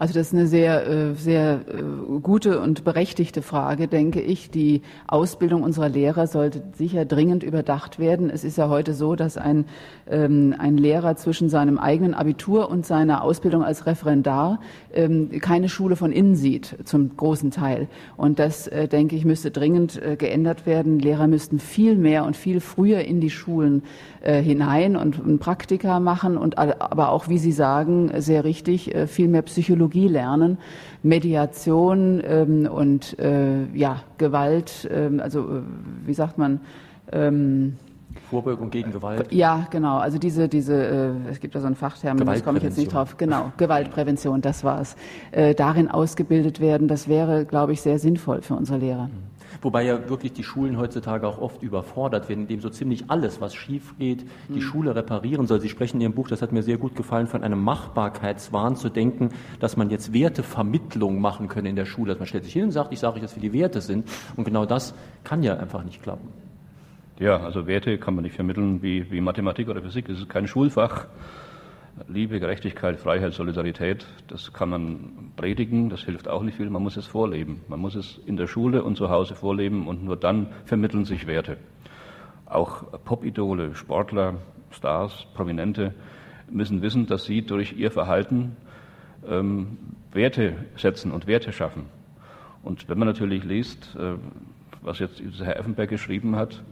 Also das ist eine sehr, äh, sehr äh, gute und berechtigte Frage, denke ich. Die Ausbildung unserer Lehrer sollte sicher dringend überdacht werden. Es ist ja heute so, dass ein, ähm, ein Lehrer zwischen seinem eigenen Abitur und seiner Ausbildung als Referendar ähm, keine Schule von innen sieht, zum großen Teil. Und das, äh, denke ich, müsste dringend geändert werden. Lehrer müssten viel mehr und viel früher in die Schulen hinein und Praktika machen und aber auch, wie Sie sagen, sehr richtig, viel mehr Psychologie Psychologie lernen, Mediation ähm, und äh, ja, Gewalt, ähm, also äh, wie sagt man, ähm, Vorbeugung gegen Gewalt. Ja, genau. Also diese, diese, äh, es gibt da so einen Fachterm, da komme ich jetzt nicht drauf. Genau, Gewaltprävention, das war's. Äh, darin ausgebildet werden, das wäre, glaube ich, sehr sinnvoll für unsere Lehrer. Mhm. Wobei ja wirklich die Schulen heutzutage auch oft überfordert werden, indem so ziemlich alles, was schief geht, die mhm. Schule reparieren soll. Sie sprechen in Ihrem Buch, das hat mir sehr gut gefallen, von einem Machbarkeitswahn zu denken, dass man jetzt Wertevermittlung machen könne in der Schule. Dass man stellt sich hin und sagt, ich sage euch, was für die Werte sind. Und genau das kann ja einfach nicht klappen. Ja, also Werte kann man nicht vermitteln wie, wie Mathematik oder Physik. Es ist kein Schulfach. Liebe, Gerechtigkeit, Freiheit, Solidarität, das kann man predigen, das hilft auch nicht viel, man muss es vorleben. Man muss es in der Schule und zu Hause vorleben und nur dann vermitteln sich Werte. Auch Popidole, Sportler, Stars, Prominente müssen wissen, dass sie durch ihr Verhalten ähm, Werte setzen und Werte schaffen. Und wenn man natürlich liest, äh, was jetzt Herr Effenberg geschrieben hat,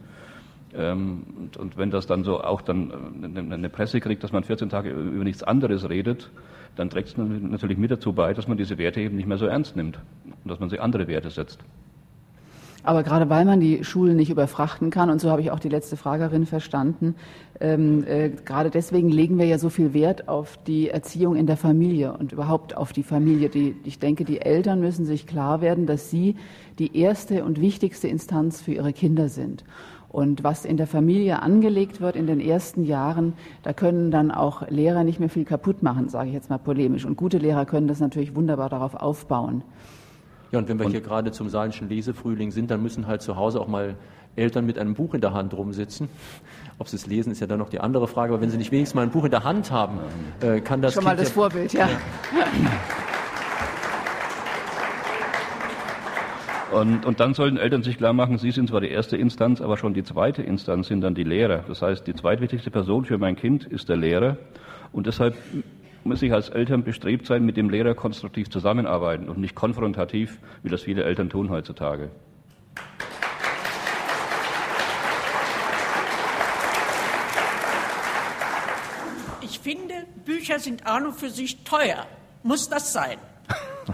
und, und, wenn das dann so auch dann äh, eine Presse kriegt, dass man 14 Tage über nichts anderes redet, dann trägt es natürlich mit dazu bei, dass man diese Werte eben nicht mehr so ernst nimmt und dass man sie andere Werte setzt. Aber gerade weil man die Schulen nicht überfrachten kann, und so habe ich auch die letzte Fragerin verstanden, ähm, äh, gerade deswegen legen wir ja so viel Wert auf die Erziehung in der Familie und überhaupt auf die Familie. Die, ich denke, die Eltern müssen sich klar werden, dass sie die erste und wichtigste Instanz für ihre Kinder sind. Und was in der Familie angelegt wird in den ersten Jahren, da können dann auch Lehrer nicht mehr viel kaputt machen, sage ich jetzt mal polemisch. Und gute Lehrer können das natürlich wunderbar darauf aufbauen. Ja, und wenn wir und hier gerade zum saarländischen Lesefrühling sind, dann müssen halt zu Hause auch mal Eltern mit einem Buch in der Hand rumsitzen. Ob sie es lesen, ist ja dann noch die andere Frage. Aber wenn sie nicht wenigstens mal ein Buch in der Hand haben, äh, kann das. Schon kind mal das Vorbild, ja. ja. Und, und dann sollten Eltern sich klar machen, sie sind zwar die erste Instanz, aber schon die zweite Instanz sind dann die Lehrer. Das heißt, die zweitwichtigste Person für mein Kind ist der Lehrer. Und deshalb muss ich als Eltern bestrebt sein, mit dem Lehrer konstruktiv zusammenarbeiten und nicht konfrontativ, wie das viele Eltern tun heutzutage. Ich finde, Bücher sind auch noch für sich teuer. Muss das sein?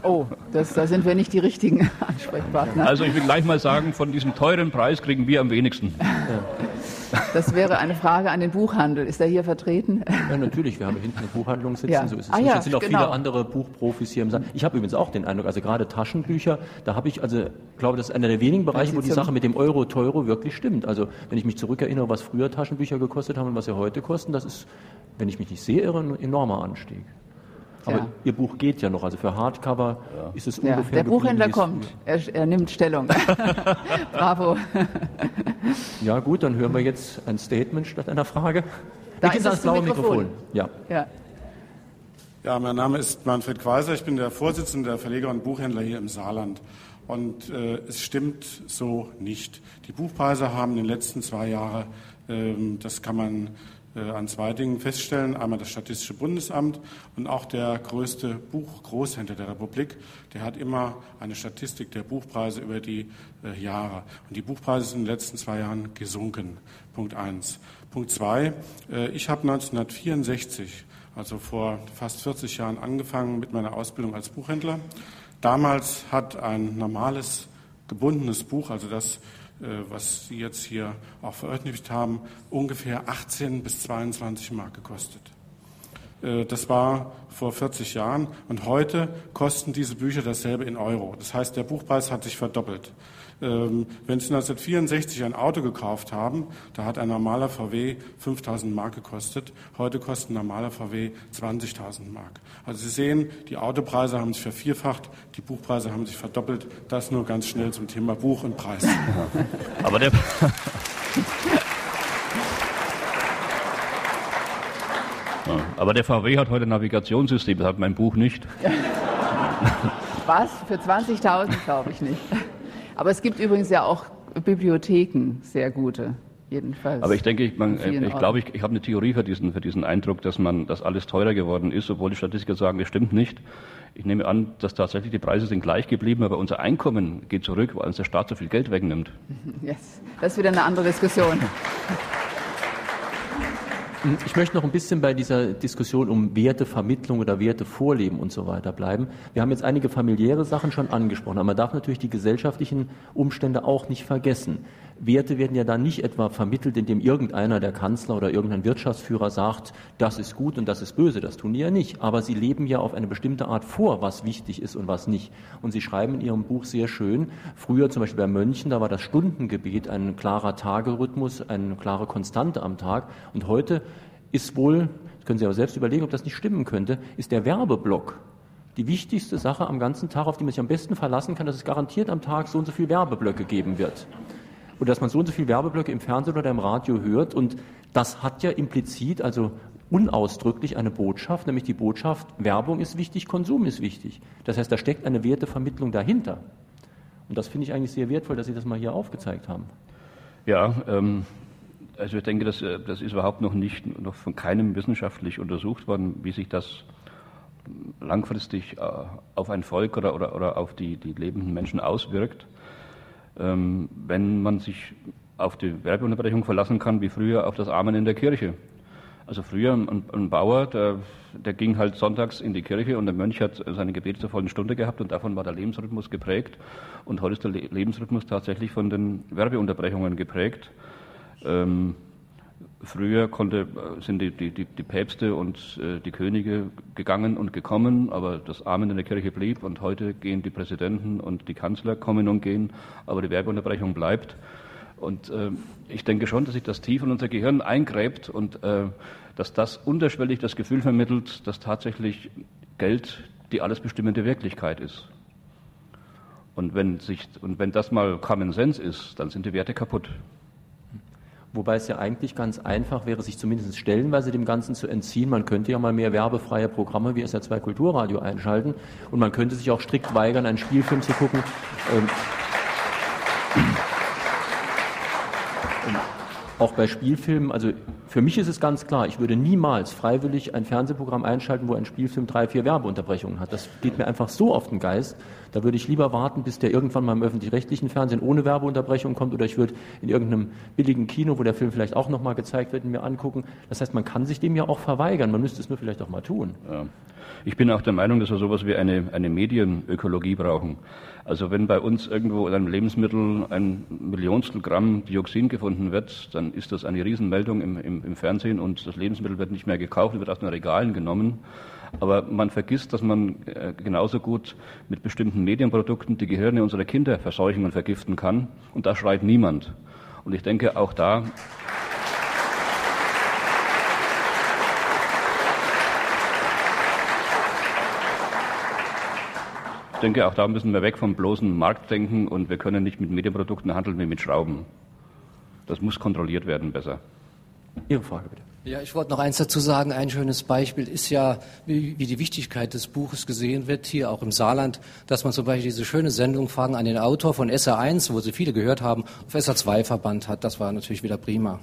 Oh, das, da sind wir nicht die richtigen Ansprechpartner. Also ich will gleich mal sagen, von diesem teuren Preis kriegen wir am wenigsten. Das wäre eine Frage an den Buchhandel. Ist er hier vertreten? Ja, natürlich. Wir haben hinten eine Buchhandlung sitzen. Ja. So ist es Ah, nicht. ja, Es sind auch genau. viele andere Buchprofis hier im Saal. Ich habe übrigens auch den Eindruck, also gerade Taschenbücher, da habe ich, also glaube, das ist einer der wenigen Bereiche, wo die Sache mit dem Euro Teuro wirklich stimmt. Also wenn ich mich zurückerinnere, was früher Taschenbücher gekostet haben und was sie heute kosten, das ist, wenn ich mich nicht sehr irre, ein enormer Anstieg. Aber Ja. Ihr Buch geht ja noch. Also für Hardcover ist es Ja, ungefähr der Buchhändler geblieben, es kommt. Er, er nimmt Stellung. Bravo. Ja, gut, dann hören wir jetzt ein Statement statt einer Frage. Da Wir ist das blaue Mikrofon. Mikrofon. Ja. Ja. Ja, mein Name ist Manfred Quaiser. Ich bin der Vorsitzende der Verleger und Buchhändler hier im Saarland. Und äh, es stimmt so nicht. Die Buchpreise haben in den letzten zwei Jahren, ähm, das kann man an zwei Dingen feststellen. Einmal das Statistische Bundesamt und auch der größte Buchgroßhändler der Republik. Der hat immer eine Statistik der Buchpreise über die äh, Jahre. Und die Buchpreise sind in den letzten zwei Jahren gesunken. Punkt eins. Punkt zwei. Äh, ich habe 1964 also vor fast 40 Jahren angefangen mit meiner Ausbildung als Buchhändler. Damals hat ein normales gebundenes Buch, also das, äh, was Sie jetzt hier auch veröffentlicht haben, ungefähr 18 bis 22 Mark gekostet. Äh, Das war vor 40 Jahren und heute kosten diese Bücher dasselbe in Euro. Das heißt, der Buchpreis hat sich verdoppelt. Ähm, Wenn Sie 1964 ein Auto gekauft haben, da hat ein normaler VW 5000 Mark gekostet. Heute kostet ein normaler VW 20.000 Mark. Also Sie sehen, die Autopreise haben sich vervierfacht, die Buchpreise haben sich verdoppelt. Das nur ganz schnell zum Thema Buch und Preis. Aber der, Ja, aber der VW hat heute ein Navigationssystem, das hat mein Buch nicht. Was? Für 20.000 glaube ich nicht. Aber es gibt übrigens ja auch Bibliotheken, sehr gute, jedenfalls. Aber ich denke, ich, man, ich glaube, ich, ich habe eine Theorie für diesen, für diesen Eindruck, dass man, dass alles teurer geworden ist, obwohl die Statistiker sagen, das stimmt nicht. Ich nehme an, dass tatsächlich die Preise sind gleich geblieben, aber unser Einkommen geht zurück, weil uns der Staat so viel Geld wegnimmt. Yes. Das ist wieder eine andere Diskussion. Ich möchte noch ein bisschen bei dieser Diskussion um Wertevermittlung oder Wertevorleben und so weiter bleiben. Wir haben jetzt einige familiäre Sachen schon angesprochen, aber man darf natürlich die gesellschaftlichen Umstände auch nicht vergessen. Werte werden ja da nicht etwa vermittelt, indem irgendeiner, der Kanzler oder irgendein Wirtschaftsführer sagt, das ist gut und das ist böse. Das tun die ja nicht. Aber sie leben ja auf eine bestimmte Art vor, was wichtig ist und was nicht. Und sie schreiben in ihrem Buch sehr schön, früher zum Beispiel bei Mönchen, da war das Stundengebet ein klarer Tagerhythmus, eine klare Konstante am Tag. Und heute ist wohl, können Sie aber selbst überlegen, ob das nicht stimmen könnte, ist der Werbeblock die wichtigste Sache am ganzen Tag, auf die man sich am besten verlassen kann, dass es garantiert am Tag so und so viel Werbeblöcke geben wird. Oder dass man so und so viel Werbeblöcke im Fernsehen oder im Radio hört. Und das hat ja implizit, also unausdrücklich eine Botschaft, nämlich die Botschaft, Werbung ist wichtig, Konsum ist wichtig. Das heißt, da steckt eine Wertevermittlung dahinter. Und das finde ich eigentlich sehr wertvoll, dass Sie das mal hier aufgezeigt haben. Ja, ähm, also ich denke, das, äh, das ist überhaupt noch nicht, noch von keinem wissenschaftlich untersucht worden, wie sich das langfristig äh, auf ein Volk oder, oder, oder auf die, die lebenden Menschen auswirkt. Ähm, wenn man sich auf die Werbeunterbrechung verlassen kann, wie früher auf das Amen in der Kirche. Also früher ein, ein Bauer, der, der ging halt sonntags in die Kirche und der Mönch hat seine Gebete zur vollen Stunde gehabt und davon war der Lebensrhythmus geprägt. Und heute ist der Le Lebensrhythmus tatsächlich von den Werbeunterbrechungen geprägt. Ähm, früher konnte, äh, sind die, die, die, Päpste und äh, die Könige gegangen und gekommen, aber das Amen in der Kirche blieb und heute gehen die Präsidenten und die Kanzler kommen und gehen, aber die Werbeunterbrechung bleibt. Und äh, ich denke schon, dass sich das tief in unser Gehirn eingräbt und äh, dass das unterschwellig das Gefühl vermittelt, dass tatsächlich Geld die alles bestimmende Wirklichkeit ist. Und wenn, sich, und wenn das mal Common Sense ist, dann sind die Werte kaputt. Wobei es ja eigentlich ganz einfach wäre, sich zumindest stellenweise dem Ganzen zu entziehen. Man könnte ja mal mehr werbefreie Programme wie SR2 Kulturradio einschalten und man könnte sich auch strikt weigern, einen Spielfilm zu gucken. Ähm, auch bei Spielfilmen, also für mich ist es ganz klar, ich würde niemals freiwillig ein Fernsehprogramm einschalten, wo ein Spielfilm drei, vier Werbeunterbrechungen hat. Das geht mir einfach so auf den Geist. Da würde ich lieber warten, bis der irgendwann mal im öffentlich-rechtlichen Fernsehen ohne Werbeunterbrechung kommt oder ich würde in irgendeinem billigen Kino, wo der Film vielleicht auch nochmal gezeigt wird, mir angucken. Das heißt, man kann sich dem ja auch verweigern. Man müsste es nur vielleicht auch mal tun. Ja. Ich bin auch der Meinung, dass wir sowas wie eine, eine Medienökologie brauchen. Also wenn bei uns irgendwo in einem Lebensmittel ein Millionstel Gramm Dioxin gefunden wird, dann ist das eine Riesenmeldung im, im, im Fernsehen und das Lebensmittel wird nicht mehr gekauft, wird aus den Regalen genommen. Aber man vergisst, dass man äh, genauso gut mit bestimmten Medienprodukten die Gehirne unserer Kinder verseuchen und vergiften kann. Und da schreit niemand. Und ich denke, auch da Ich denke, auch da müssen wir weg vom bloßen Marktdenken und wir können nicht mit Medienprodukten handeln wie mit Schrauben. Das muss kontrolliert werden besser. Ihre Frage bitte. Ja, ich wollte noch eins dazu sagen. Ein schönes Beispiel ist ja, wie, wie, die Wichtigkeit des Buches gesehen wird, hier auch im Saarland, dass man zum Beispiel diese schöne Sendung Fragen an den Autor von SR1, wo Sie viele gehört haben, auf SR2 verbannt hat. Das war natürlich wieder prima.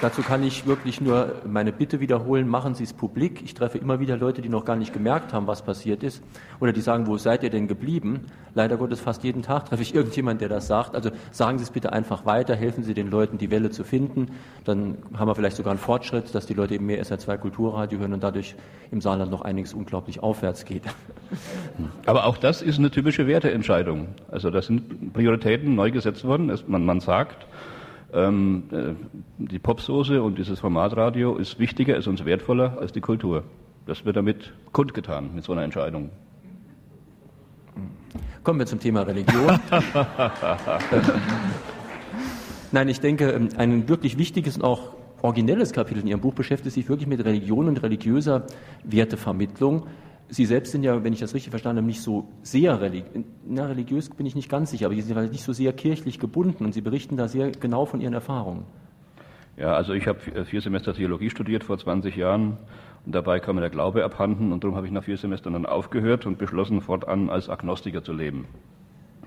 Dazu kann ich wirklich nur meine Bitte wiederholen, machen Sie es publik. Ich treffe immer wieder Leute, die noch gar nicht gemerkt haben, was passiert ist oder die sagen, wo seid ihr denn geblieben? Leider Gottes fast jeden Tag treffe ich irgendjemand, der das sagt. Also sagen Sie es bitte einfach weiter, helfen Sie den Leuten, die Welle zu finden. Dann haben wir vielleicht sogar einen Fortschritt, dass die Leute eben mehr SR2 Kulturradio hören und dadurch im Saarland noch einiges unglaublich aufwärts geht. Aber auch das ist eine typische Werteentscheidung. Also da sind Prioritäten neu gesetzt worden. Man, man sagt, ähm, äh, die Popsoße und dieses Formatradio ist wichtiger, ist uns wertvoller als die Kultur. Das wird damit kundgetan mit so einer Entscheidung. Kommen wir zum Thema Religion. Nein, ich denke, ähm, ein wirklich wichtiges und auch originelles Kapitel in Ihrem Buch beschäftigt sich wirklich mit Religion und religiöser Wertevermittlung. Sie selbst sind ja, wenn ich das richtig verstanden habe, nicht so sehr religiös, na, religiös bin ich nicht ganz sicher, aber Sie sind nicht so sehr kirchlich gebunden und Sie berichten da sehr genau von Ihren Erfahrungen. Ja, also ich habe vier Semester Theologie studiert vor 20 Jahren und dabei kam mir der Glaube abhanden und darum habe ich nach vier Semestern dann aufgehört und beschlossen, fortan als Agnostiker zu leben.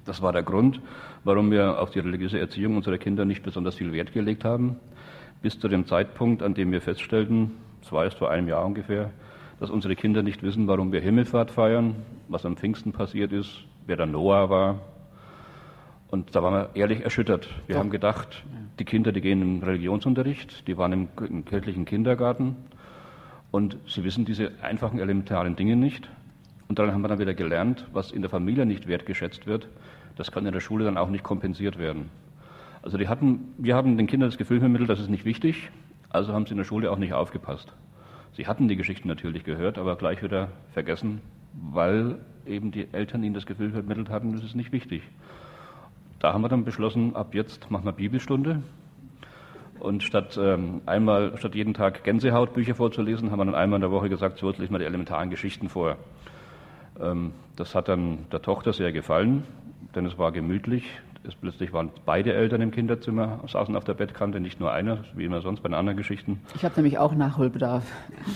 Das war der Grund, warum wir auf die religiöse Erziehung unserer Kinder nicht besonders viel Wert gelegt haben, bis zu dem Zeitpunkt, an dem wir feststellten, das war erst vor einem Jahr ungefähr, dass unsere Kinder nicht wissen, warum wir Himmelfahrt feiern, was am Pfingsten passiert ist, wer der Noah war. Und da waren wir ehrlich erschüttert. Wir Doch. haben gedacht, die Kinder, die gehen im Religionsunterricht, die waren im, im kirchlichen Kindergarten und sie wissen diese einfachen elementaren Dinge nicht. Und daran haben wir dann wieder gelernt, was in der Familie nicht wertgeschätzt wird, das kann in der Schule dann auch nicht kompensiert werden. Also die hatten, wir haben den Kindern das Gefühl vermittelt, das ist nicht wichtig, also haben sie in der Schule auch nicht aufgepasst. Sie hatten die Geschichten natürlich gehört, aber gleich wieder vergessen, weil eben die Eltern ihnen das Gefühl vermittelt hatten, das ist nicht wichtig. Da haben wir dann beschlossen, ab jetzt machen wir Bibelstunde. Und statt ähm, einmal, statt jeden Tag Gänsehautbücher vorzulesen, haben wir dann einmal in der Woche gesagt, so jetzt lesen wir die elementaren Geschichten vor. Ähm, das hat dann der Tochter sehr gefallen, denn es war gemütlich. Es plötzlich waren beide Eltern im Kinderzimmer, saßen auf der Bettkante, nicht nur einer, wie immer sonst bei den anderen Geschichten. Ich habe nämlich auch Nachholbedarf.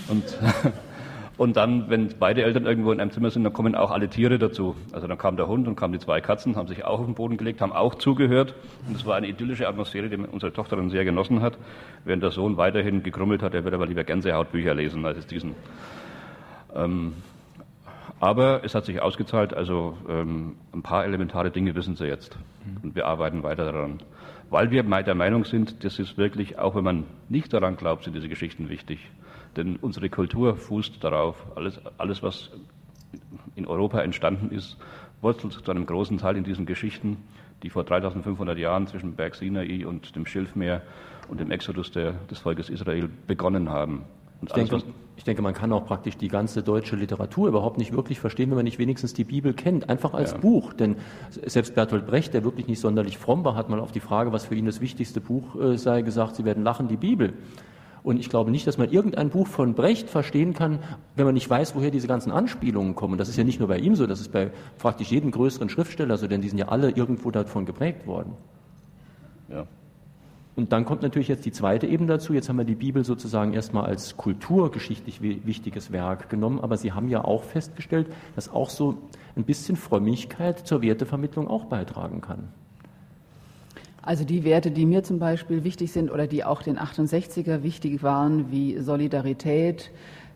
Und, und dann, wenn beide Eltern irgendwo in einem Zimmer sind, dann kommen auch alle Tiere dazu. Also dann kam der Hund und kamen die zwei Katzen, haben sich auch auf den Boden gelegt, haben auch zugehört. Und es war eine idyllische Atmosphäre, die unsere Tochter dann sehr genossen hat, während der Sohn weiterhin gegrummelt hat, er würde aber lieber Gänsehautbücher lesen als diesen. Ähm, aber es hat sich ausgezahlt, also ähm, ein paar elementare Dinge wissen Sie jetzt. Und wir arbeiten weiter daran. Weil wir der Meinung sind, das ist wirklich, auch wenn man nicht daran glaubt, sind diese Geschichten wichtig. Denn unsere Kultur fußt darauf. Alles, alles was in Europa entstanden ist, wurzelt zu einem großen Teil in diesen Geschichten, die vor 3500 Jahren zwischen Berg Sinai und dem Schilfmeer und dem Exodus der, des Volkes Israel begonnen haben. Ich denke, ich denke, man kann auch praktisch die ganze deutsche Literatur überhaupt nicht wirklich verstehen, wenn man nicht wenigstens die Bibel kennt, einfach als ja. Buch. Denn selbst Bertolt Brecht, der wirklich nicht sonderlich fromm war, hat mal auf die Frage, was für ihn das wichtigste Buch äh, sei, gesagt, Sie werden lachen, die Bibel. Und ich glaube nicht, dass man irgendein Buch von Brecht verstehen kann, wenn man nicht weiß, woher diese ganzen Anspielungen kommen. Das ist ja nicht nur bei ihm so, das ist bei praktisch jedem größeren Schriftsteller so, denn die sind ja alle irgendwo davon geprägt worden. Ja. Und dann kommt natürlich jetzt die zweite Ebene dazu. Jetzt haben wir die Bibel sozusagen erstmal als kulturgeschichtlich wichtiges Werk genommen, aber Sie haben ja auch festgestellt, dass auch so ein bisschen Frömmigkeit zur Wertevermittlung auch beitragen kann. Also die Werte, die mir zum Beispiel wichtig sind oder die auch den 68er wichtig waren, wie Solidarität,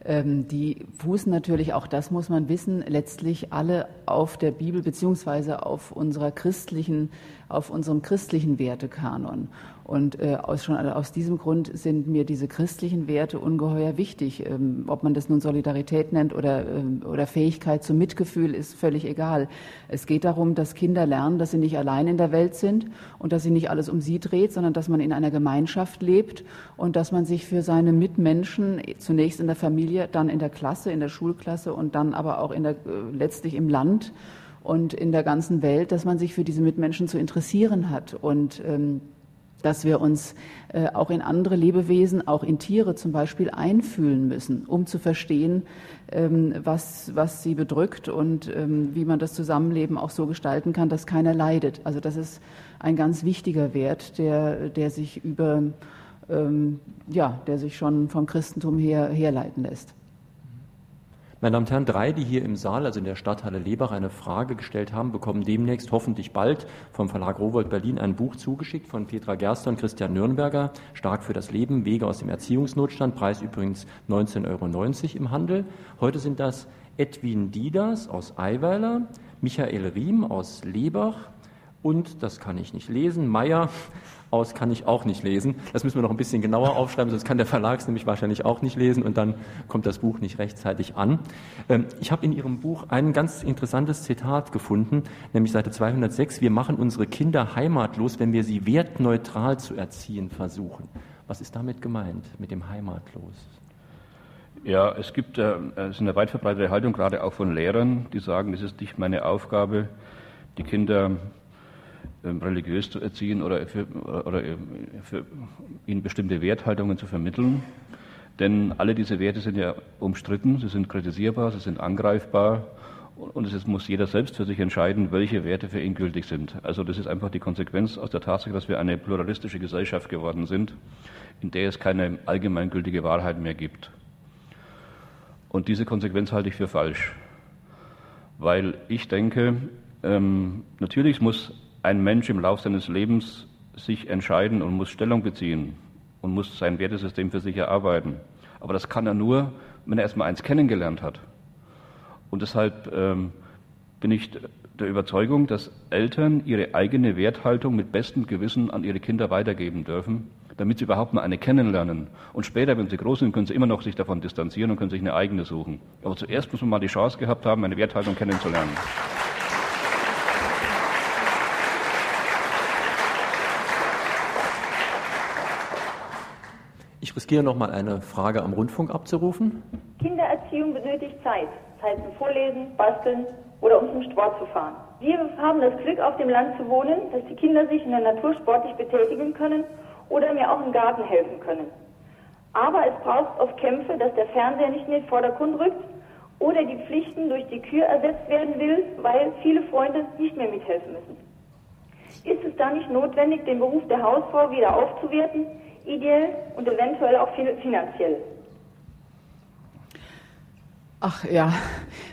ähm, die fußen natürlich, auch das muss man wissen, letztlich alle auf der Bibel beziehungsweise auf unserer christlichen, auf unserem christlichen Wertekanon. Und äh, aus, schon aus diesem Grund sind mir diese christlichen Werte ungeheuer wichtig. Ähm, ob man das nun Solidarität nennt oder, ähm, oder Fähigkeit zum Mitgefühl, ist völlig egal. Es geht darum, dass Kinder lernen, dass sie nicht allein in der Welt sind und dass sie nicht alles um sie dreht, sondern dass man in einer Gemeinschaft lebt und dass man sich für seine Mitmenschen zunächst in der Familie, dann in der Klasse, in der Schulklasse und dann aber auch in der, äh, letztlich im Land und in der ganzen Welt, dass man sich für diese Mitmenschen zu interessieren hat. Und ähm, dass wir uns äh, auch in andere Lebewesen, auch in Tiere zum Beispiel einfühlen müssen, um zu verstehen, ähm, was, was sie bedrückt und ähm, wie man das Zusammenleben auch so gestalten kann, dass keiner leidet. Also das ist ein ganz wichtiger Wert, der, der sich über, ähm, ja, der sich schon vom Christentum her herleiten lässt. Meine Damen und Herren, drei, die hier im Saal, also in der Stadthalle Lebach, eine Frage gestellt haben, bekommen demnächst hoffentlich bald vom Verlag Rowold Berlin ein Buch zugeschickt von Petra Gerster und Christian Nürnberger, Stark für das Leben, Wege aus dem Erziehungsnotstand, Preis übrigens 19,90 Euro im Handel. Heute sind das Edwin Dieders aus Eiweiler, Michael Riem aus Lebach und, das kann ich nicht lesen, Meyer aus kann ich auch nicht lesen. Das müssen wir noch ein bisschen genauer aufschreiben, sonst kann der Verlag es nämlich wahrscheinlich auch nicht lesen und dann kommt das Buch nicht rechtzeitig an. Ähm, ich habe in Ihrem Buch ein ganz interessantes Zitat gefunden, nämlich Seite 206. Wir machen unsere Kinder heimatlos, wenn wir sie wertneutral zu erziehen versuchen. Was ist damit gemeint, mit dem heimatlos? Ja, es gibt äh, es ist eine weit verbreitete Haltung, gerade auch von Lehrern, die sagen, es ist nicht meine Aufgabe, die Kinder religiös zu erziehen oder, für, oder für ihnen bestimmte Werthaltungen zu vermitteln. Denn alle diese Werte sind ja umstritten, sie sind kritisierbar, sie sind angreifbar und es muss jeder selbst für sich entscheiden, welche Werte für ihn gültig sind. Also das ist einfach die Konsequenz aus der Tatsache, dass wir eine pluralistische Gesellschaft geworden sind, in der es keine allgemeingültige Wahrheit mehr gibt. Und diese Konsequenz halte ich für falsch, weil ich denke, ähm, natürlich muss ein Mensch im Laufe seines Lebens sich entscheiden und muss Stellung beziehen und muss sein Wertesystem für sich erarbeiten. Aber das kann er nur, wenn er erstmal eins kennengelernt hat. Und deshalb ähm, bin ich der Überzeugung, dass Eltern ihre eigene Werthaltung mit bestem Gewissen an ihre Kinder weitergeben dürfen, damit sie überhaupt mal eine kennenlernen. Und später, wenn sie groß sind, können sie immer noch sich davon distanzieren und können sich eine eigene suchen. Aber zuerst muss man mal die Chance gehabt haben, eine Werthaltung kennenzulernen. Ich riskiere noch mal eine Frage am Rundfunk abzurufen. Kindererziehung benötigt Zeit. Zeit zum Vorlesen, Basteln oder um zum Sport zu fahren. Wir haben das Glück, auf dem Land zu wohnen, dass die Kinder sich in der Natur sportlich betätigen können oder mir auch im Garten helfen können. Aber es braucht oft Kämpfe, dass der Fernseher nicht in den Vordergrund rückt oder die Pflichten durch die Kür ersetzt werden will, weil viele Freunde nicht mehr mithelfen müssen. Ist es da nicht notwendig, den Beruf der Hausfrau wieder aufzuwerten, ideell und eventuell auch finanziell. Ach ja,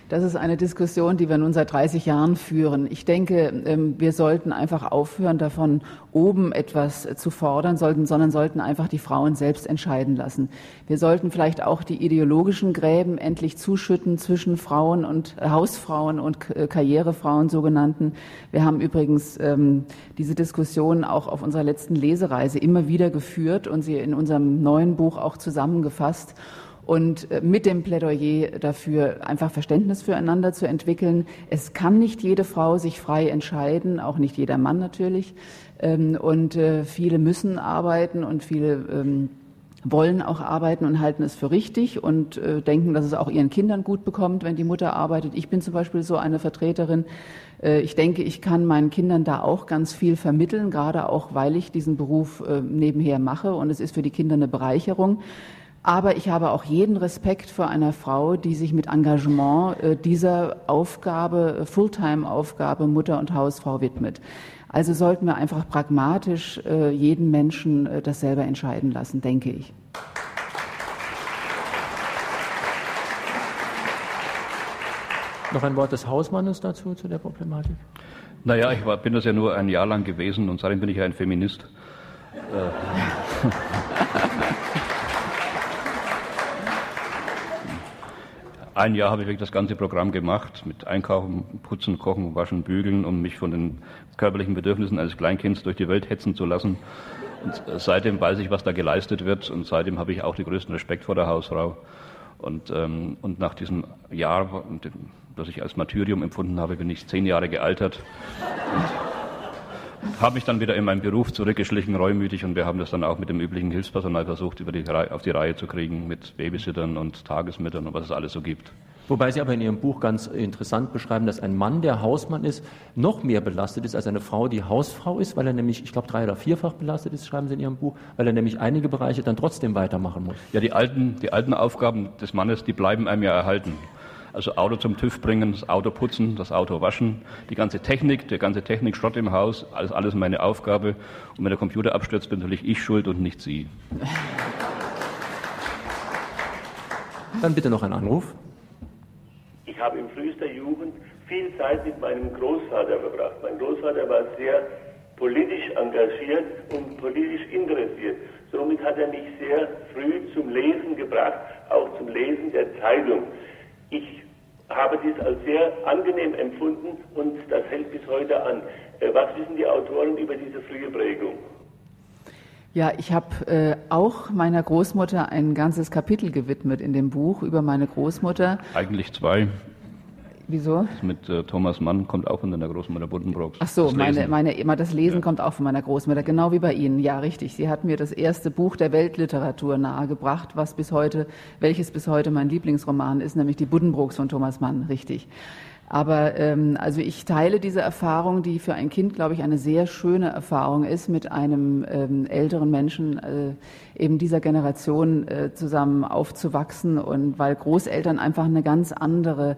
das ist eine Diskussion, die wir nun seit 30 Jahren führen. Ich denke, ähm, wir sollten einfach aufhören, davon oben etwas zu fordern, sollten, sondern sollten einfach die Frauen selbst entscheiden lassen. Wir sollten vielleicht auch die ideologischen Gräben endlich zuschütten zwischen Frauen und äh, Hausfrauen und äh, Karrierefrauen sogenannten. Wir haben übrigens ähm, diese Diskussion auch auf unserer letzten Lesereise immer wieder geführt und sie in unserem neuen Buch auch zusammengefasst und äh, mit dem Plädoyer dafür einfach Verständnis füreinander zu entwickeln. Es kann nicht jede Frau sich frei entscheiden, auch nicht jeder Mann natürlich. Ähm, und äh, viele müssen arbeiten und viele ähm, wollen auch arbeiten und halten es für richtig und äh, denken, dass es auch ihren Kindern gut bekommt, wenn die Mutter arbeitet. Ich bin zum Beispiel so eine Vertreterin. Ich denke, ich kann meinen Kindern da auch ganz viel vermitteln, gerade auch, weil ich diesen Beruf nebenher mache und es ist für die Kinder eine Bereicherung. Aber ich habe auch jeden Respekt vor einer Frau, die sich mit Engagement äh, dieser Aufgabe, äh, Fulltime-Aufgabe Mutter und Hausfrau widmet. Also sollten wir einfach pragmatisch äh, jeden Menschen äh, das selber entscheiden lassen, denke ich. Noch ein Wort des Hausmannes dazu, zu der Problematik? Naja, ich war, bin das ja nur ein Jahr lang gewesen und seitdem bin ich ja ein Feminist. ein Jahr habe ich wirklich das ganze Programm gemacht mit Einkaufen, Putzen, Kochen, Waschen, Bügeln, um mich von den körperlichen Bedürfnissen eines Kleinkinds durch die Welt hetzen zu lassen. Und seitdem weiß ich, was da geleistet wird und seitdem habe ich auch den größten Respekt vor der Hausfrau. Und, ähm, und nach diesem Jahr, das ich als Martyrium empfunden habe, bin ich zehn Jahre gealtert. Und habe mich dann wieder in meinen Beruf zurückgeschlichen, reumütig, und wir haben das dann auch mit dem üblichen Hilfspersonal versucht, über die, auf die Reihe zu kriegen, mit Babysittern und Tagesmüttern und was es alles so gibt. Wobei Sie aber in Ihrem Buch ganz interessant beschreiben, dass ein Mann, der Hausmann ist, noch mehr belastet ist als eine Frau, die Hausfrau ist, weil er nämlich, ich glaube, drei- oder vierfach belastet ist, schreiben Sie in Ihrem Buch, weil er nämlich einige Bereiche dann trotzdem weitermachen muss. Ja, die alten, die alten Aufgaben des Mannes, die bleiben einem ja erhalten. Also Auto zum TÜV bringen, das Auto putzen, das Auto waschen, die ganze Technik, der ganze Technikschrott im Haus, alles, alles meine Aufgabe. Und wenn der Computer abstürzt, bin natürlich ich schuld und nicht Sie. Dann bitte noch ein Anruf. Ich habe in frühester Jugend viel Zeit mit meinem Großvater verbracht. Mein Großvater war sehr politisch engagiert und politisch interessiert. Somit hat er mich sehr früh zum Lesen gebracht, auch zum Lesen der Zeitung. Ich habe dies als sehr angenehm empfunden und das hält bis heute an. Äh, was wissen die Autoren über diese frühe Prägung? Ja, ich habe äh, auch meiner Großmutter ein ganzes Kapitel gewidmet in dem Buch über meine Großmutter. Eigentlich zwei. Wieso? Das mit äh, Thomas Mann kommt auch von deiner Großmutter Buddenbrooks. Ach so, das meine, meine, immer das Lesen ja. kommt auch von meiner Großmutter, genau wie bei Ihnen. Ja, richtig. Sie hat mir das erste Buch der Weltliteratur nahegebracht, was bis heute, welches bis heute mein Lieblingsroman ist, nämlich die Buddenbrooks von Thomas Mann. Richtig. Aber ähm, also ich teile diese Erfahrung, die für ein Kind, glaube ich, eine sehr schöne Erfahrung ist, mit einem ähm, älteren Menschen äh, eben dieser Generation äh, zusammen aufzuwachsen und weil Großeltern einfach eine ganz andere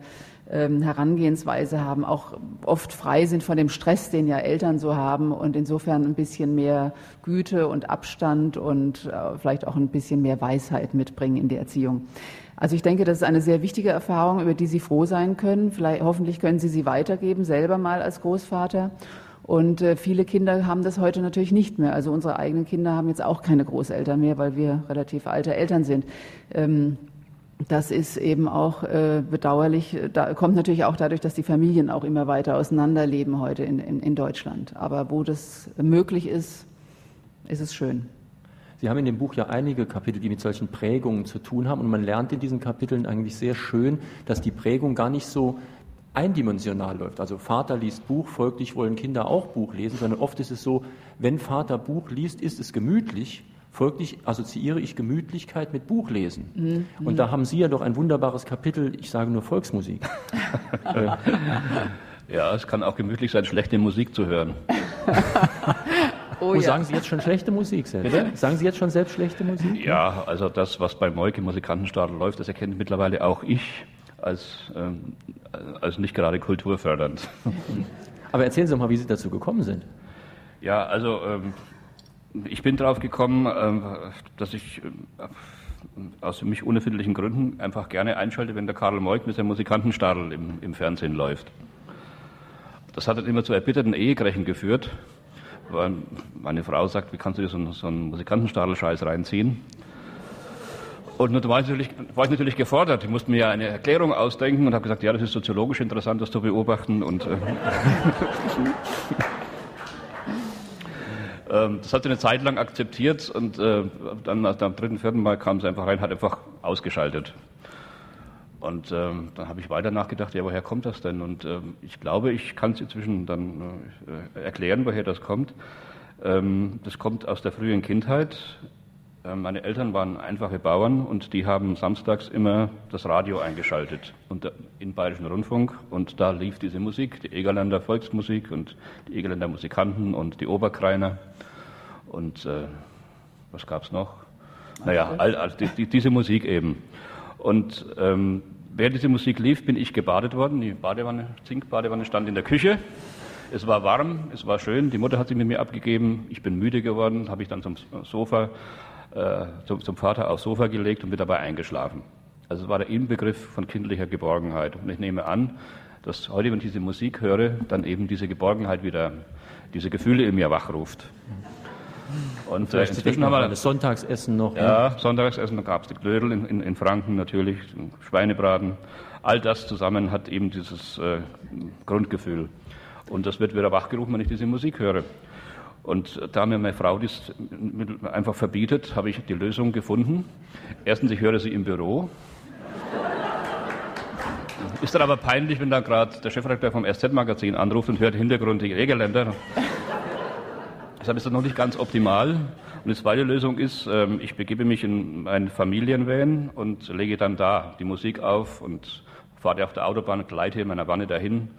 Herangehensweise haben, auch oft frei sind von dem Stress, den ja Eltern so haben und insofern ein bisschen mehr Güte und Abstand und äh, vielleicht auch ein bisschen mehr Weisheit mitbringen in die Erziehung. Also ich denke, das ist eine sehr wichtige Erfahrung, über die Sie froh sein können. Vielleicht, hoffentlich können Sie sie weitergeben, selber mal als Großvater. Und äh, viele Kinder haben das heute natürlich nicht mehr. Also unsere eigenen Kinder haben jetzt auch keine Großeltern mehr, weil wir relativ alte Eltern sind. Das ist eben auch äh, bedauerlich. Da kommt natürlich auch dadurch, dass die Familien auch immer weiter auseinanderleben heute in, in, in Deutschland. Aber wo das möglich ist, ist es schön. Sie haben in dem Buch ja einige Kapitel, die mit solchen Prägungen zu tun haben. Und man lernt in diesen Kapiteln eigentlich sehr schön, dass die Prägung gar nicht so eindimensional läuft. Also Vater liest Buch, folglich wollen Kinder auch Buch lesen, sondern oft ist es so, wenn Vater Buch liest, ist es gemütlich. Folglich assoziiere ich Gemütlichkeit mit Buchlesen. Mhm. Und da haben Sie ja doch ein wunderbares Kapitel, ich sage nur Volksmusik. ja, es kann auch gemütlich sein, schlechte Musik zu hören. Oh, ja. Sagen Sie jetzt schon schlechte Musik selbst? Bitte? Sagen Sie jetzt schon selbst schlechte Musik? Ja, also das, was bei Moik im Musikantenstadel läuft, das erkennt mittlerweile auch ich als, ähm, als nicht gerade kulturfördernd. Aber erzählen Sie doch mal, wie Sie dazu gekommen sind. Ja, also ähm, ich bin darauf gekommen, ähm, dass ich äh, aus für mich unerfindlichen Gründen einfach gerne einschalte, wenn der Karl Moik mit seinem Musikantenstadel im, im Fernsehen läuft. Das hat dann immer zu erbitterten Ehekrechen geführt weil meine Frau sagt, wie kannst du dir so einen, so einen Musikantenstadel-Scheiß reinziehen? Und da war ich, natürlich, war ich natürlich gefordert. Ich musste mir ja eine Erklärung ausdenken und habe gesagt, ja, das ist soziologisch interessant, das zu beobachten. Und äh, das hat sie eine Zeit lang akzeptiert und äh, dann am dritten, vierten Mal kam sie einfach rein, hat einfach ausgeschaltet. Und ähm, dann habe ich weiter nachgedacht, ja, woher kommt das denn? Und ähm, ich glaube, ich kann es inzwischen dann äh, erklären, woher das kommt. Ähm, das kommt aus der frühen Kindheit. Ähm, meine Eltern waren einfache Bauern und die haben samstags immer das Radio eingeschaltet und, äh, in Bayerischen Rundfunk. Und da lief diese Musik, die Egerländer Volksmusik und die Egerländer Musikanten und die Oberkreiner. Und äh, was gab's noch? Naja, all, all, die, diese Musik eben. Und ähm, während diese Musik lief, bin ich gebadet worden. Die Badewanne, Zinkbadewanne stand in der Küche. Es war warm, es war schön. Die Mutter hat sich mit mir abgegeben. Ich bin müde geworden, habe ich dann zum Sofa, äh, zum, zum Vater aufs Sofa gelegt und bin dabei eingeschlafen. Also es war der Inbegriff von kindlicher Geborgenheit. Und ich nehme an, dass heute, wenn ich diese Musik höre, dann eben diese Geborgenheit wieder, diese Gefühle in mir wachruft. Und äh, inzwischen haben wir das Sonntagsessen noch. Ja, ne? Sonntagsessen, da gab es die Klödel in, in, in, Franken natürlich, Schweinebraten. All das zusammen hat eben dieses äh, Grundgefühl. Und das wird wieder wachgerufen, wenn ich diese Musik höre. Und da mir meine Frau das einfach verbietet, habe ich die Lösung gefunden. Erstens, ich höre sie im Büro. Ist dann aber peinlich, wenn da gerade der Chefredakteur vom SZ-Magazin anruft und hört im Hintergrund die Regeländer. Deshalb ist das noch nicht ganz optimal. Und die zweite Lösung ist, ähm, ich begebe mich in ein Familienvan und lege dann da die Musik auf und fahre auf der Autobahn, gleite in meiner Wanne dahin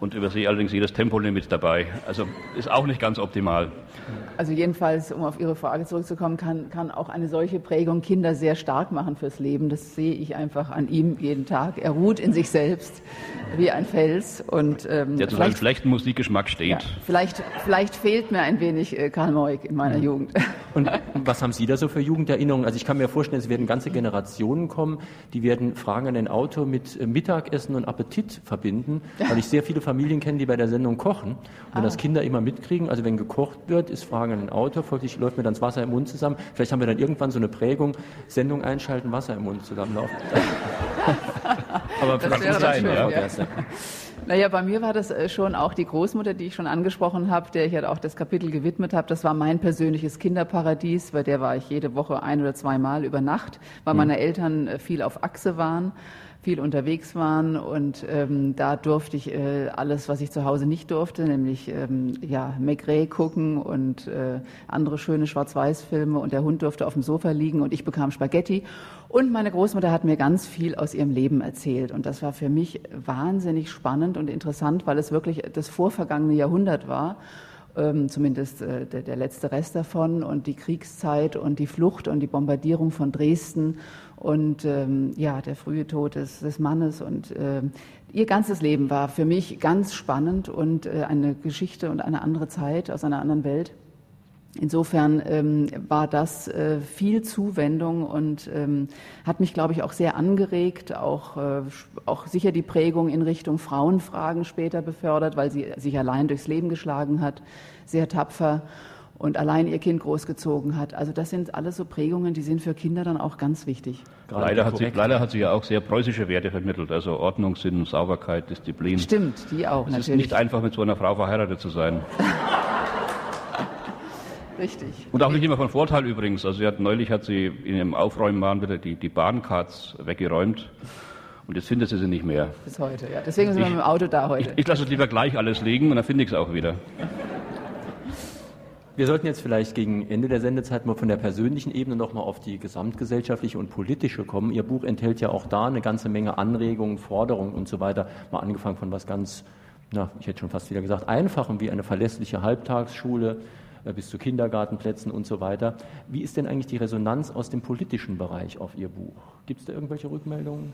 und übersehe allerdings jedes Tempolimit dabei. Also ist auch nicht ganz optimal. Also jedenfalls, um auf Ihre Frage zurückzukommen, kann, kann auch eine solche Prägung Kinder sehr stark machen fürs Leben. Das sehe ich einfach an ihm jeden Tag. Er ruht in sich selbst wie ein Fels. Und, ähm, Der zu seinem schlechten Musikgeschmack steht. Ja, vielleicht, vielleicht fehlt mir ein wenig äh, Karl Moik in meiner mhm. Jugend. Und was haben Sie da so für Jugenderinnerungen? Also ich kann mir vorstellen, es werden ganze Generationen kommen, die werden Fragen an ein Auto mit äh, Mittagessen und Appetit verbinden, weil ich sehr viele Familien kenne, die bei der Sendung kochen und ah. das Kinder immer mitkriegen. Also wenn gekocht wird, ist Fragen an ein Auto, folglich läuft mir dann das Wasser im Mund zusammen. Vielleicht haben wir dann irgendwann so eine Prägung, Sendung einschalten, Wasser im Mund zusammenlaufen. Aber das wäre sein, schön, ja. ja. Naja, bei mir war das äh, schon auch die Großmutter, die ich schon angesprochen habe, der ich ja auch das Kapitel gewidmet habe. Das war mein persönliches Kinderparadies, bei der war ich jede Woche ein oder zweimal über Nacht, weil hm. meine Eltern äh, viel auf Achse waren viel unterwegs waren und ähm, da durfte ich äh, alles, was ich zu Hause nicht durfte, nämlich ähm, ja McRae gucken und äh, andere schöne Schwarz-Weiß-Filme und der Hund durfte auf dem Sofa liegen und ich bekam Spaghetti. Und meine Großmutter hat mir ganz viel aus ihrem Leben erzählt und das war für mich wahnsinnig spannend und interessant, weil es wirklich das vorvergangene Jahrhundert war ähm, zumindest äh, der, der, letzte Rest davon und die Kriegszeit und die Flucht und die Bombardierung von Dresden und ähm, ja, der frühe Tod des, des Mannes und äh, ihr ganzes Leben war für mich ganz spannend und äh, eine Geschichte und eine andere Zeit aus einer anderen Welt. Insofern ähm, war das äh, viel Zuwendung und ähm, hat mich, glaube ich, auch sehr angeregt, auch, äh, auch sicher die Prägung in Richtung Frauenfragen später befördert, weil sie sich allein durchs Leben geschlagen hat, sehr tapfer und allein ihr Kind großgezogen hat. Also das sind alles so Prägungen, die sind für Kinder dann auch ganz wichtig. Leider hat, sie, leider hat sie ja auch sehr preußische Werte vermittelt, also Ordnung, Sinn, Sauberkeit, Disziplin. Stimmt, die auch es natürlich. Es ist nicht einfach, mit so einer Frau verheiratet zu sein. Richtig. Und auch nicht immer von Vorteil übrigens. Also sie hat, neulich hat sie in ihrem Aufräumen wieder die, die Bahncards weggeräumt. Und jetzt findet sie sie nicht mehr. Bis heute, ja. Deswegen sind ich, wir mit dem Auto da heute. Ich, ich lasse es lieber gleich alles liegen und dann finde ich es auch wieder. Wir sollten jetzt vielleicht gegen Ende der Sendezeit mal von der persönlichen Ebene nochmal auf die gesamtgesellschaftliche und politische kommen. Ihr Buch enthält ja auch da eine ganze Menge Anregungen, Forderungen und so weiter. Mal angefangen von was ganz, na, ich hätte schon fast wieder gesagt, einfachem wie eine verlässliche Halbtagsschule äh, bis zu Kindergartenplätzen und so weiter. Wie ist denn eigentlich die Resonanz aus dem politischen Bereich auf Ihr Buch? Gibt es da irgendwelche Rückmeldungen?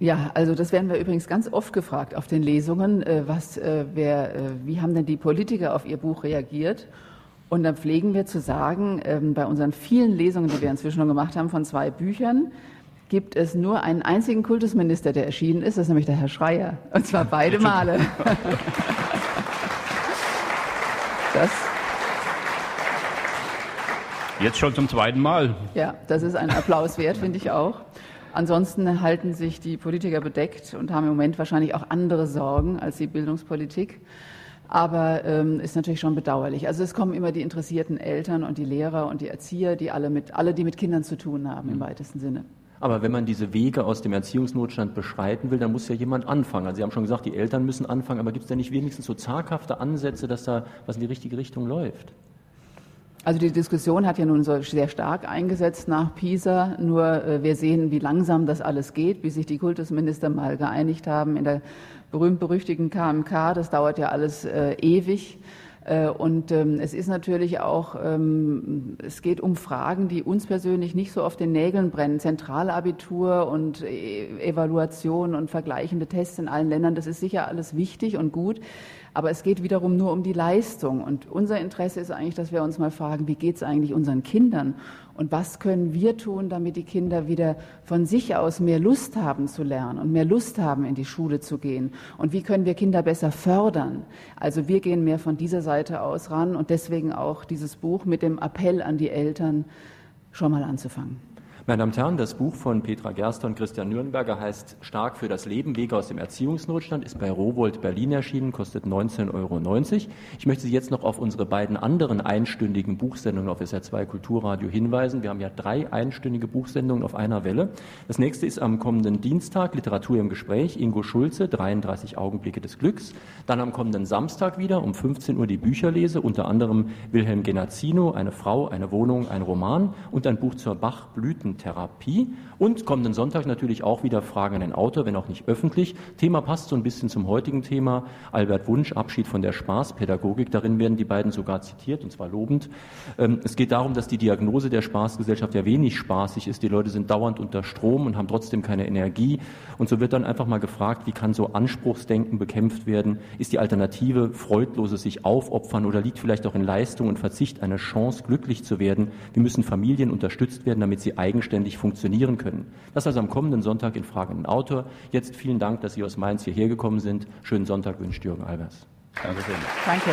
Ja, also das werden wir übrigens ganz oft gefragt auf den Lesungen. Äh, was, äh, wer, wie haben denn die Politiker auf Ihr Buch reagiert? Und dann pflegen wir zu sagen, ähm, bei unseren vielen Lesungen, die wir inzwischen schon gemacht haben, von zwei Büchern, gibt es nur einen einzigen Kultusminister, der erschienen ist, das ist nämlich der Herr Schreier. Und zwar beide Male. Das Jetzt schon zum zweiten Mal. Ja, das ist ein Applaus wert, finde ich auch. Ansonsten halten sich die Politiker bedeckt und haben im Moment wahrscheinlich auch andere Sorgen als die Bildungspolitik. Aber ähm, ist natürlich schon bedauerlich. Also es kommen immer die interessierten Eltern und die Lehrer und die Erzieher, die alle mit, alle, die mit Kindern zu tun haben, mhm. im weitesten Sinne. Aber wenn man diese Wege aus dem Erziehungsnotstand beschreiten will, dann muss ja jemand anfangen. Also Sie haben schon gesagt, die Eltern müssen anfangen, aber gibt es da nicht wenigstens so zaghafte Ansätze, dass da was in die richtige Richtung läuft? Also die Diskussion hat ja nun so sehr stark eingesetzt nach Pisa. Nur äh, wir sehen, wie langsam das alles geht, wie sich die Kultusminister mal geeinigt haben in der berühmt-berüchtigten KMK. Das dauert ja alles äh, ewig. Äh, und ähm, es ist natürlich auch, ähm, es geht um Fragen, die uns persönlich nicht so auf den Nägeln brennen. Zentralabitur und e Evaluation und vergleichende Tests in allen Ländern, das ist sicher alles wichtig und gut. Aber es geht wiederum nur um die Leistung. Und unser Interesse ist eigentlich, dass wir uns mal fragen, wie geht es eigentlich unseren Kindern? Und was können wir tun, damit die Kinder wieder von sich aus mehr Lust haben zu lernen und mehr Lust haben, in die Schule zu gehen? Und wie können wir Kinder besser fördern? Also wir gehen mehr von dieser Seite aus ran und deswegen auch dieses Buch mit dem Appell an die Eltern, schon mal anzufangen. Meine Damen und Herren, das Buch von Petra Gerster und Christian Nürnberger heißt Stark für das Leben, Wege aus dem Erziehungsnotstand, ist bei Rowold Berlin erschienen, kostet 19,90 Euro. Ich möchte Sie jetzt noch auf unsere beiden anderen einstündigen Buchsendungen auf SR2 Kulturradio hinweisen. Wir haben ja drei einstündige Buchsendungen auf einer Welle. Das nächste ist am kommenden Dienstag Literatur im Gespräch, Ingo Schulze, 33 Augenblicke des Glücks. Dann am kommenden Samstag wieder um 15 Uhr die Bücherlese, unter anderem Wilhelm Genazzino, Eine Frau, eine Wohnung, ein Roman und ein Buch zur Bach-Blüten Therapie. Und kommenden Sonntag natürlich auch wieder Fragen an den Autor, wenn auch nicht öffentlich. Thema passt so ein bisschen zum heutigen Thema. Albert Wunsch, Abschied von der Spaßpädagogik. Darin werden die beiden sogar zitiert, und zwar lobend. Ähm, es geht darum, dass die Diagnose der Spaßgesellschaft ja wenig spaßig ist. Die Leute sind dauernd unter Strom und haben trotzdem keine Energie. Und so wird dann einfach mal gefragt, wie kann so Anspruchsdenken bekämpft werden? Ist die Alternative freudloses sich aufopfern oder liegt vielleicht auch in Leistung und Verzicht eine Chance, glücklich zu werden? Wie müssen Familien unterstützt werden, damit sie eigenständig eigenständig funktionieren können. Das also am kommenden Sonntag in Fragen an den Autor. Jetzt vielen Dank, dass Sie aus Mainz hierher gekommen sind. Schönen Sonntag wünscht Jürgen Albers. Danke. Danke.